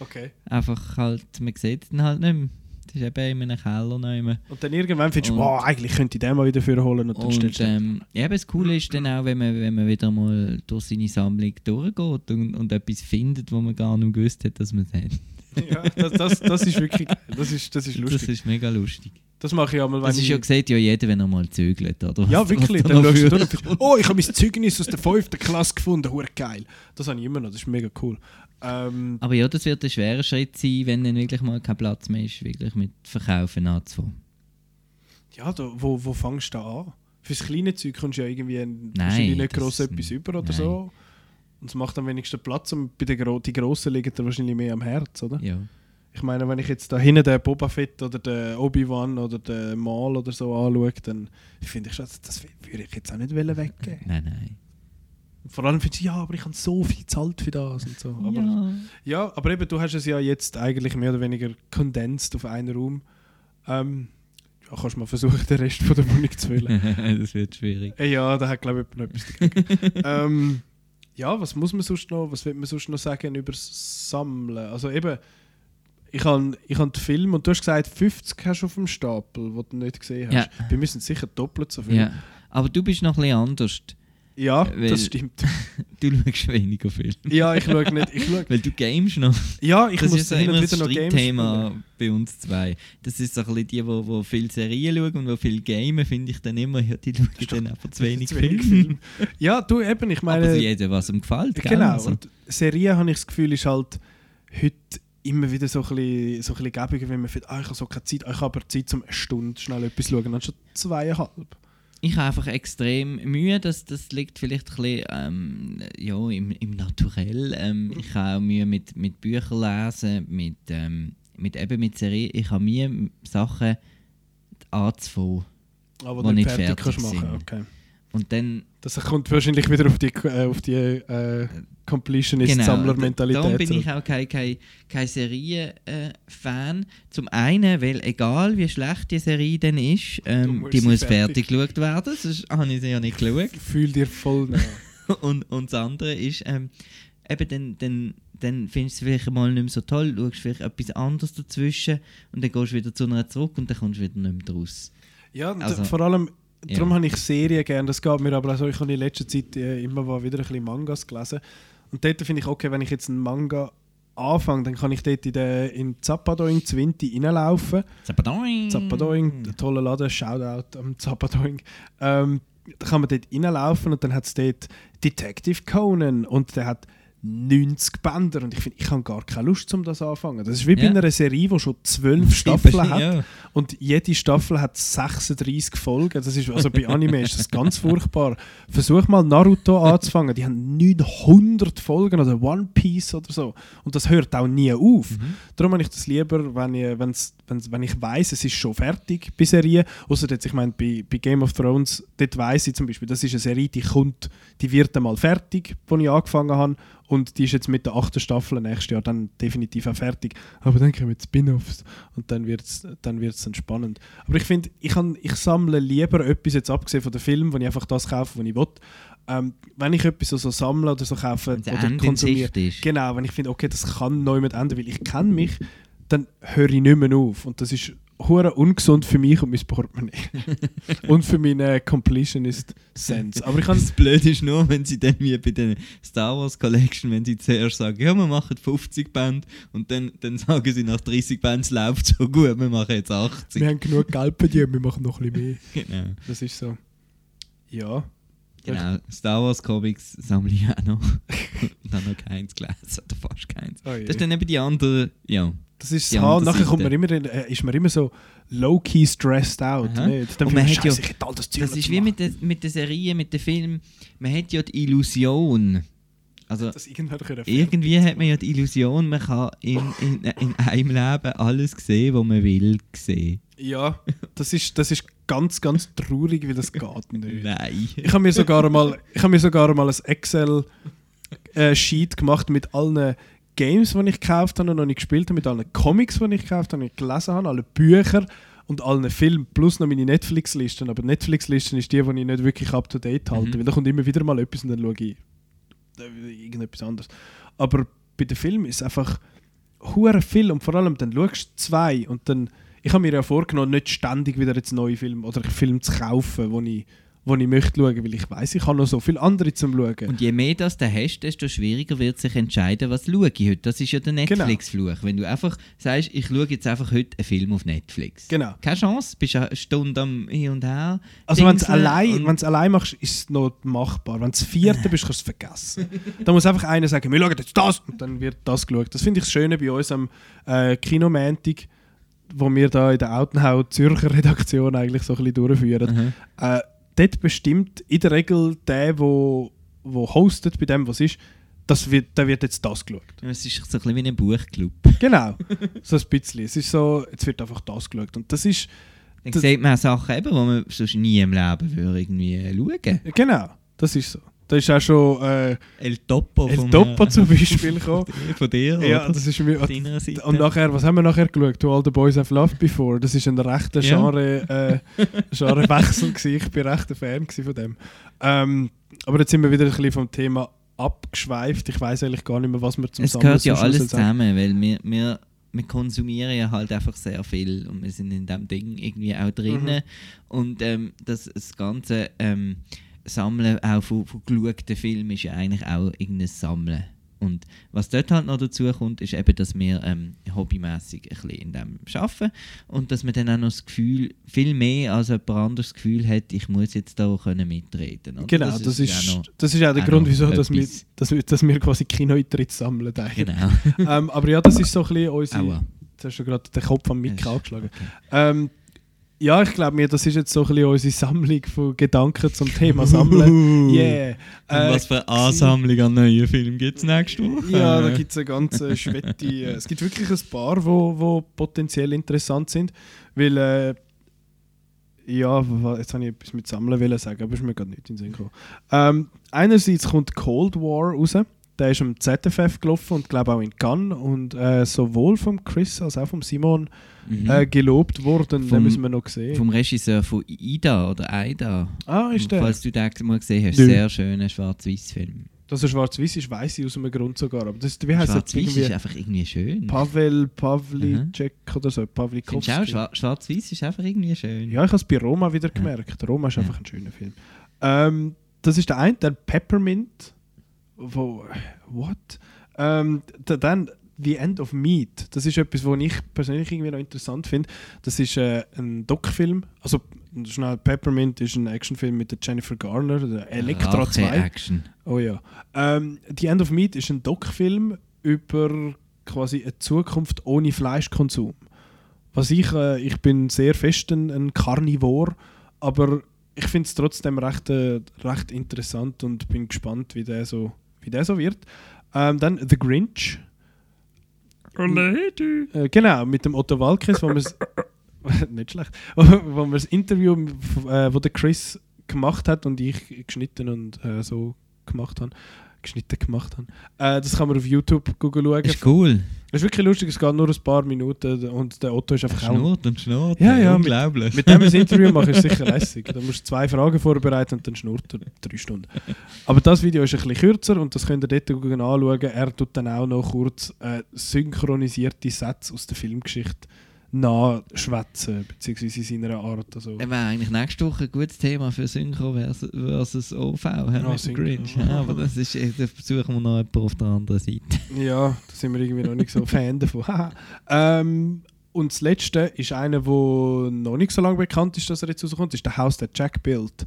Speaker 1: Okay.
Speaker 2: Einfach halt, man sieht dann halt nicht mehr. Das ist eben in einem Keller mehr.
Speaker 1: Und dann irgendwann findest du, wow, eigentlich könnte ich den mal wieder vorholen und dann
Speaker 2: Und
Speaker 1: stellst du
Speaker 2: ähm, ja, eben das Coole ist dann auch, wenn man, wenn man wieder mal durch seine Sammlung durchgeht und, und etwas findet, wo man gar nicht gewusst hat, dass man es hat.
Speaker 1: Ja, das, das, das ist wirklich geil. Das ist, das ist lustig.
Speaker 2: Das ist mega lustig.
Speaker 1: Das mache ich einmal, wenn
Speaker 2: Das ist ja gesagt, ja jeder, wenn er mal zögert, oder?
Speaker 1: Ja,
Speaker 2: Was-
Speaker 1: wirklich.
Speaker 2: was
Speaker 1: Dann schaust du durch oh, ich habe mein Zeugnis aus der 5. Klasse gefunden. Hure geil. Das habe ich immer noch. Das ist mega cool. Ähm,
Speaker 2: Aber ja, das wird ein schwerer Schritt sein, wenn dann wirklich mal kein Platz mehr ist, wirklich mit Verkaufen anzufangen.
Speaker 1: ja, da, wo, wo fängst du da an? Fürs kleine Zeug kommst du ja irgendwie ein-
Speaker 2: Nein,
Speaker 1: wahrscheinlich nicht gross etwas über oder
Speaker 2: nein.
Speaker 1: so. Und es macht am wenigsten Platz. Und bei den Gro die Grossen liegen da wahrscheinlich mehr am Herz, oder?
Speaker 2: Ja.
Speaker 1: Ich meine, wenn ich jetzt da hinten den Boba Fett oder den Obi-Wan oder den Maul oder so anschaue, dann finde ich schon, das- würde ich jetzt auch nicht wollen weggeben.
Speaker 2: Nein, nein.
Speaker 1: Vor allem findest du, ja, aber ich habe so viel gezahlt für das und so. Aber,
Speaker 2: ja.
Speaker 1: Ja, aber eben, du hast es ja jetzt eigentlich mehr oder weniger kondensiert auf einen Raum. Ähm, ja, kannst mal versuchen, den Rest von der Wohnung zu füllen.
Speaker 2: das wird schwierig.
Speaker 1: Äh, ja, da hat glaube ich jemand noch etwas dagegen. ähm, ja, was muss man sonst noch, was will man sonst noch sagen über das Sammeln? Also eben, ich habe ich hab den Film und du hast gesagt, 50 hast du auf dem Stapel, wo du nicht gesehen hast.
Speaker 2: Ja.
Speaker 1: Wir müssen sicher doppelt so viel.
Speaker 2: Ja. Aber du bist noch ein bisschen anders.
Speaker 1: Ja,
Speaker 2: Weil-
Speaker 1: das stimmt.
Speaker 2: Du schaust weniger Film.
Speaker 1: Ja, ich schaue nicht. Ich schau,
Speaker 2: Weil du gamest noch.
Speaker 1: ja, ich
Speaker 2: das
Speaker 1: muss
Speaker 2: ist immer ein
Speaker 1: wieder noch Games spielen.
Speaker 2: bei uns zwei. Das ist so ein bisschen die, die, die viel Serien schauen und die viel gamen, finde ich dann immer, ja, die schauen dann einfach zu wenig,
Speaker 1: Zu wenig
Speaker 2: Film.
Speaker 1: Film. Ja, du eben, ich
Speaker 2: Aber
Speaker 1: meine...
Speaker 2: jeder, was ihm gefällt. gell?
Speaker 1: Genau,
Speaker 2: Also,
Speaker 1: und Serien habe ich das Gefühl, ist halt heute immer wieder so ein bisschen, so ein bisschen gäbiger, wenn man findet, ah, ich habe so keine Zeit, ah, ich habe aber Zeit, um eine Stunde schnell etwas zu schauen, anstatt zweieinhalb.
Speaker 2: Ich habe einfach extrem Mühe, das, das liegt vielleicht ein bisschen ähm, ja, im, im Naturell. Ähm, ich habe auch Mühe mit, mit Büchern lesen, mit, ähm, mit, eben mit Serien. Ich habe Mühe, Sachen anzufangen.
Speaker 1: Aber
Speaker 2: Wo
Speaker 1: du
Speaker 2: nicht
Speaker 1: fertig
Speaker 2: fertig sind.
Speaker 1: okay.
Speaker 2: Und dann
Speaker 1: Das kommt wahrscheinlich wieder auf die, äh, auf die äh, Completionist-Sammler-Mentalität.
Speaker 2: Darum bin
Speaker 1: zurück.
Speaker 2: ich auch kein, kein, kein Serien-Fan. Zum einen, weil egal wie schlecht die Serie dann ist, ähm, die muss
Speaker 1: fertig-
Speaker 2: fertig geschaut werden, sonst habe ich sie ja nicht geschaut.
Speaker 1: Fühl dir voll nah.
Speaker 2: und, und das andere ist, ähm, eben dann, dann, dann findest du es vielleicht mal nicht mehr so toll, schaust vielleicht etwas anderes dazwischen und dann gehst du wieder zu einer zurück und dann kommst du wieder nicht mehr raus.
Speaker 1: Ja,
Speaker 2: Also,
Speaker 1: vor allem,
Speaker 2: ja.
Speaker 1: darum habe ich Serien gerne. Das geht mir aber auch so, ich habe in letzter Zeit äh, immer mal wieder ein bisschen Mangas gelesen. Und dort finde ich, okay, wenn ich jetzt einen Manga anfange, dann kann ich dort in, den, in Zappadoing 20 reinlaufen. Zappadoing, der tolle Laden, Shoutout am Zappadoing. Ähm, da kann man dort reinlaufen und dann hat es dort Detective Conan und der hat 90 Bänder und ich finde, ich habe gar keine Lust, um das anfangen. Das ist wie bei einer Serie, die schon 12 Staffeln hat.
Speaker 2: Ja.
Speaker 1: Und jede Staffel hat 36 Folgen. Das ist, also bei Anime ist das ganz furchtbar. Versuch mal Naruto anzufangen. Die haben 900 Folgen oder One Piece oder so. Und das hört auch nie auf. Darum habe ich das lieber, wenn ich, wenn's, wenn's, wenn ich weiß, es ist schon fertig bei Serien. Außer jetzt, ich meine, bei, bei Game of Thrones, dort weiss ich zum Beispiel, das ist eine Serie, die kommt, die wird einmal fertig, wo ich angefangen habe. Und die ist jetzt mit der achten Staffel nächstes Jahr dann definitiv auch fertig. Aber dann kommen Spin-Offs und dann wird es dann, wird's dann spannend. Aber ich finde, ich, kann- ich sammle lieber etwas, jetzt abgesehen von den Filmen, wo ich einfach das kaufe, was ich will. Ähm, wenn ich etwas so, so sammle oder so kaufe oder
Speaker 2: Ende
Speaker 1: konsumiere, genau, wenn ich finde, okay, das kann neu mit enden, weil ich kenne mich, dann höre ich nicht mehr auf. Und das ist hure ungesund für mich und mein Portemonnaie. und für meinen Completionist-Sense. Aber ich kann
Speaker 2: Das Blöde ist nur, wenn sie dann wie bei der Star Wars Collection, wenn sie zuerst sagen, ja, wir machen 50 Band und dann, dann sagen sie nach 30 Band, es läuft so gut, wir machen jetzt 80.
Speaker 1: wir haben genug Geld dir, wir machen noch ein bisschen mehr.
Speaker 2: Genau.
Speaker 1: Das ist so. Ja.
Speaker 2: genau. Star Wars Comics sammle ich auch noch. und dann noch keins gelesen, oder fast keins.
Speaker 1: Oh.
Speaker 2: Das ist dann eben die andere, ja.
Speaker 1: Das ist das Haar. Nachher kommt man immer, äh, ist man immer so low-key stressed out. Nicht? Dann
Speaker 2: Und man hat ja-
Speaker 1: all das Zeug
Speaker 2: Das ist wie mit der, mit der Serie, mit dem Film. Man hat ja die Illusion. Also irgendwie hat man ja die Illusion, man kann in, in, in einem Leben alles sehen, was man will sehen.
Speaker 1: Ja, das ist, das ist ganz, ganz traurig, weil das geht nicht.
Speaker 2: Nein.
Speaker 1: Ich habe mir sogar einmal, ich habe mir sogar einmal ein Excel äh, gemacht mit allen Games, die ich gekauft habe und noch nicht gespielt habe, mit allen Comics, die ich gekauft habe, und gelesen habe, alle Bücher und allen Filmen plus noch meine Netflix-Listen. Aber Netflix-Listen ist die, die ich nicht wirklich up to date halte,
Speaker 2: Mhm.
Speaker 1: weil da kommt immer wieder mal etwas und dann schaue ich äh, irgendetwas anderes. Aber bei den Filmen ist es einfach hure viel und vor allem dann schaust du zwei und dann ich habe mir ja vorgenommen, nicht ständig wieder jetzt neue Filme oder Filme zu kaufen, wo ich, wo ich möchte schauen, weil ich weiß, ich habe noch so viele andere zum schauen.
Speaker 2: Und je mehr das du hast, desto schwieriger wird sich entscheiden, was schaue ich heute. Das ist ja der
Speaker 1: Genau.
Speaker 2: Netflix-Fluch. Wenn du einfach sagst, ich schaue jetzt einfach heute einen Film auf Netflix.
Speaker 1: Genau.
Speaker 2: Keine Chance, bist eine Stunde am Hin und Her.
Speaker 1: Also wenn du es allein, wenn's allein machst, ist es noch machbar. Wenn du vierte bist, kannst du es vergessen. da muss einfach einer sagen, wir schauen jetzt das und dann wird das geschaut. Das finde ich das Schöne bei uns am äh, Kinomäntig, wo wir da in der Autenhau Zürcher Redaktion eigentlich so ein bisschen durchführen.
Speaker 2: Mhm.
Speaker 1: Äh, dort bestimmt in der Regel der, wo, wo hostet bei dem, was ist, das wird, der wird jetzt das geschaut.
Speaker 2: Es ist so ein bisschen wie ein Buchclub.
Speaker 1: Genau, so ein bisschen. Es ist so, jetzt wird einfach das geschaut. Und das ist,
Speaker 2: Dann
Speaker 1: Das-
Speaker 2: sieht man auch Sachen, eben, die man sonst nie im Leben würde irgendwie schauen.
Speaker 1: genau, das ist so. Da ist auch schon äh,
Speaker 2: El Topo
Speaker 1: El Topo
Speaker 2: äh,
Speaker 1: zum Beispiel gekommen.
Speaker 2: Von dir,
Speaker 1: Ja, das ist mir. Und nachher, was haben wir nachher geschaut? To All the Boys I've Loved Before. Das ist ein rechter
Speaker 2: Ja.
Speaker 1: Genre, äh, Genrewechsel gewesen. Ich bin recht ein Fan von dem. Ähm, aber jetzt sind wir wieder ein bisschen vom Thema abgeschweift. Ich weiß eigentlich gar nicht mehr, was wir zum
Speaker 2: es
Speaker 1: Sammeln
Speaker 2: gehört ja alles zusammen, weil wir, wir, wir konsumieren ja halt einfach sehr viel und wir sind in dem Ding irgendwie auch drinnen. Und ähm, das, das ganze ähm, Sammeln auch von, von geschauten Filmen ist ja eigentlich auch irgendein Sammeln. Und was dort halt noch dazu kommt, ist eben, dass wir ähm, hobbymäßig ein bisschen in dem arbeiten und dass man dann auch noch das Gefühl, viel mehr als jemand anderes das Gefühl hat, ich muss jetzt da können mitreden. Oder?
Speaker 1: Genau, das, ist,
Speaker 2: ja noch-
Speaker 1: das ist auch der
Speaker 2: auch
Speaker 1: Grund, wieso dass wir, dass, wir, dass wir quasi Kinoeintritt sammeln. eigentlich.
Speaker 2: Genau.
Speaker 1: ähm, aber ja, das ist so ein bisschen unsere.
Speaker 2: Aua.
Speaker 1: Jetzt hast du gerade den Kopf am Mick
Speaker 2: Ja,
Speaker 1: angeschlagen.
Speaker 2: okay.
Speaker 1: Ähm, ja, ich glaube mir, das ist jetzt so ein bisschen unsere Sammlung von Gedanken zum Thema Sammeln. Yeah. Äh,
Speaker 2: was für eine Ansammlung an neuen Filmen gibt es nächste Woche?
Speaker 1: Ja, da gibt es eine ganze Schwette. äh, es gibt wirklich ein paar, wo, wo potenziell interessant sind. Weil, äh, Ja, jetzt habe ich etwas mit Sammeln wollen sagen, aber ist mir gerade nicht in den Sinn gekommen. Ähm, einerseits kommt Cold War raus. Der ist am ZFF gelaufen und glaube auch in Cannes und äh, sowohl vom Chris als auch vom Simon
Speaker 2: Mhm.
Speaker 1: äh, gelobt worden. Den
Speaker 2: Vom-
Speaker 1: müssen wir noch sehen.
Speaker 2: Vom Regisseur von Ida oder Aida.
Speaker 1: ah, ist der?
Speaker 2: Falls du den mal gesehen hast,
Speaker 1: Nö.
Speaker 2: sehr schöner Schwarz-Weiß-Film.
Speaker 1: Dass er schwarz-weiß ist, weiß ich aus einem Grund sogar. Aber das, wie heißt das
Speaker 2: Schwarz-Weiß ist
Speaker 1: irgendwie?
Speaker 2: einfach irgendwie schön.
Speaker 1: Pavel Pavlicek oder so. Pavlikovski.
Speaker 2: Findest du auch, Schwa- Schwarz-Weiß ist einfach irgendwie schön.
Speaker 1: Ja, ich habe es bei Roma wieder gemerkt. Roma ist
Speaker 2: Ja.
Speaker 1: einfach ein schöner Film. Ähm, das ist der eine, der Peppermint. Wo, what? Ähm, dann The End of Meat. Das ist etwas, was ich persönlich irgendwie noch interessant finde. Das ist äh, ein Doc-Film. Also, schnell, Peppermint ist ein Actionfilm mit der Jennifer Garner, der Elektra 2.
Speaker 2: Rache-Action.
Speaker 1: Oh ja. Ähm, The End of Meat ist ein Doc-Film über quasi eine Zukunft ohne Fleischkonsum. Was ich, äh, ich bin sehr fest ein, ein Carnivore, aber ich finde es trotzdem recht, äh, recht interessant und bin gespannt, wie der so, wie der so wird. Ähm, dann The Grinch. Äh, genau, mit dem Otto Walkes, wo wir nicht schlecht, wo wir das Interview, äh, wo der Chris gemacht hat und ich geschnitten und äh, so gemacht habe, geschnitten gemacht habe. Äh, das kann man auf YouTube schauen.
Speaker 2: Ist cool.
Speaker 1: Es ist wirklich lustig, es geht nur ein paar Minuten und der Otto ist einfach.
Speaker 2: Schnurrt und schnurrt.
Speaker 1: Ja, ja,
Speaker 2: Unglaublich.
Speaker 1: Mit dem ein Interview machen ist sicher lässig. Da musst du zwei Fragen vorbereiten und dann schnurrt er drei Stunden. Aber das Video ist ein bisschen kürzer und das könnt ihr dort anschauen. Er tut dann auch noch kurz äh, synchronisierte Sätze aus der Filmgeschichte nachschwätzen, beziehungsweise in seiner Art. Also,
Speaker 2: Das wäre eigentlich nächste Woche ein gutes Thema für Synchro versus, versus OV, dem
Speaker 1: Synchro.
Speaker 2: Grinch. Ja, aber das ist, äh, da versuchen wir noch jemanden auf der anderen Seite.
Speaker 1: Ja, da sind wir irgendwie noch nicht so Fan davon. Ähm, und das letzte ist einer, der noch nicht so lange bekannt ist, dass er jetzt rauskommt, ist der Haus der Jack Built.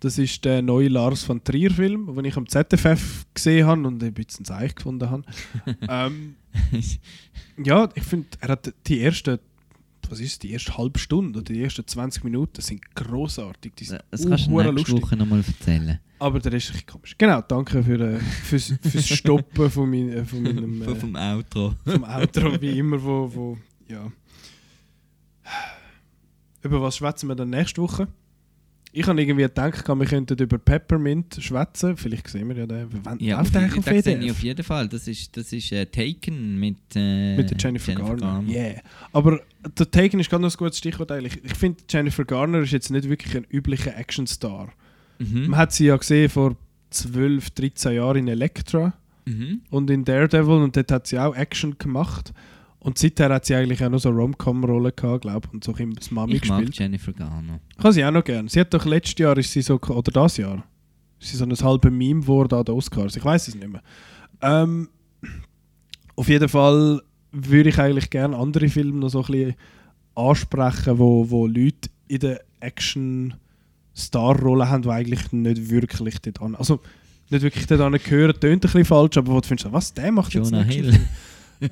Speaker 1: Das ist der neue Lars von Trier-Film, den ich am ZFF gesehen habe und ein bisschen Zeich gefunden habe. ähm, ja, ich finde, er hat die ersten, was ist die erste halbe Stunde oder die ersten 20 Minuten sind großartig. Die sind
Speaker 2: Das kannst du nächste
Speaker 1: lustig.
Speaker 2: Woche nochmal erzählen.
Speaker 1: Aber der Rest ist ein bisschen komisch. Genau, danke für, äh, fürs, fürs Stoppen von, mein, äh, von meinem... Äh,
Speaker 2: vom Outro.
Speaker 1: vom Outro, wie immer, wo, wo ja. Über was schwätzen wir dann nächste Woche? Ich habe irgendwie gedacht, wir könnten über Peppermint schwätzen. Vielleicht sehen wir ja den. Wann
Speaker 2: Ja,
Speaker 1: der eigentlich auf
Speaker 2: das sehe ich auf jeden Fall. Das ist, das ist äh, Taken mit, äh,
Speaker 1: Mit der Jennifer, Garner. Yeah. Aber der Taken ist gerade noch ein gutes Stichwort eigentlich. Ich finde, Jennifer Garner ist jetzt nicht wirklich ein üblicher Actionstar.
Speaker 2: Mhm.
Speaker 1: Man hat sie ja gesehen vor 12, 13 Jahren in Elektra
Speaker 2: Mhm.
Speaker 1: und in Daredevil und dort hat sie auch Action gemacht. Und seither hat sie eigentlich auch noch so Rom-Com-Rollen gehabt, glaube ich, und so ein das Mami
Speaker 2: Ich mag
Speaker 1: gespielt.
Speaker 2: Jennifer Garner.
Speaker 1: Ich habe sie auch noch gern. Sie hat doch letztes Jahr, ist sie so, oder das Jahr, ist sie so ein halber Meme geworden an den Oscars. Ich weiß es nicht mehr. Ähm, auf jeden Fall würde ich eigentlich gerne andere Filme noch so ein bisschen ansprechen, wo, wo Leute in der Action-Star-Rolle haben, die eigentlich nicht wirklich dort an, also nicht wirklich dort an gehören, tönt ein bisschen falsch, aber wo du findest, was, der macht jetzt
Speaker 2: Jonah
Speaker 1: einen
Speaker 2: Hill.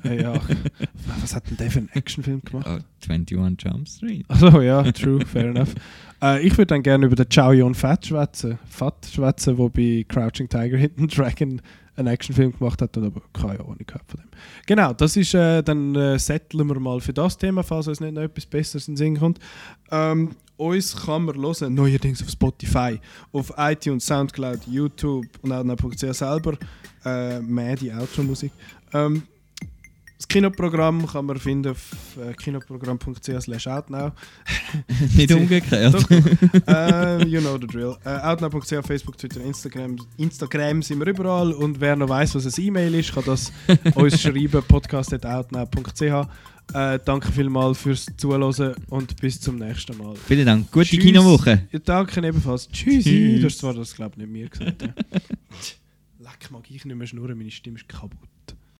Speaker 1: Äh, ja, was hat denn der für einen Actionfilm gemacht?
Speaker 2: Oh, 21 Jump Street.
Speaker 1: Also ja, true, fair enough. Äh, ich würde dann gerne über den Chow Yun Fat schwätzen, Fat schwätzen, der bei Crouching Tiger, Hidden Dragon einen Actionfilm gemacht hat und aber keine Ahnung gehabt von dem. Genau, das ist, äh, dann äh, setteln wir mal für das Thema, falls uns nicht noch etwas Besseres in den Sinn kommt. Ähm, uns kann man hören, neuerdings auf Spotify, auf iTunes, Soundcloud, YouTube und auch noch selber, äh, mehr die Outro-Musik. Ähm, das Kinoprogramm kann man finden auf äh, kinoprogramm.ch outnow.
Speaker 2: Nicht umgekehrt.
Speaker 1: Doch, äh, you know the drill. Äh, outnow.ch, Facebook, Twitter, Instagram. Instagram sind wir überall und wer noch weiß, was ein E-Mail ist, kann das uns schreiben, podcast.outnow.ch. Äh, danke vielmals fürs Zuhören und bis zum nächsten Mal.
Speaker 2: Vielen Dank. Gute
Speaker 1: Tschüss.
Speaker 2: Kinowoche.
Speaker 1: Ja, danke ebenfalls. Tschüssi.
Speaker 2: Tschüss.
Speaker 1: Du hast zwar das, glaube ich, nicht mir gesagt. ja. Leck, mag ich nicht mehr schnurren, meine Stimme ist kaputt.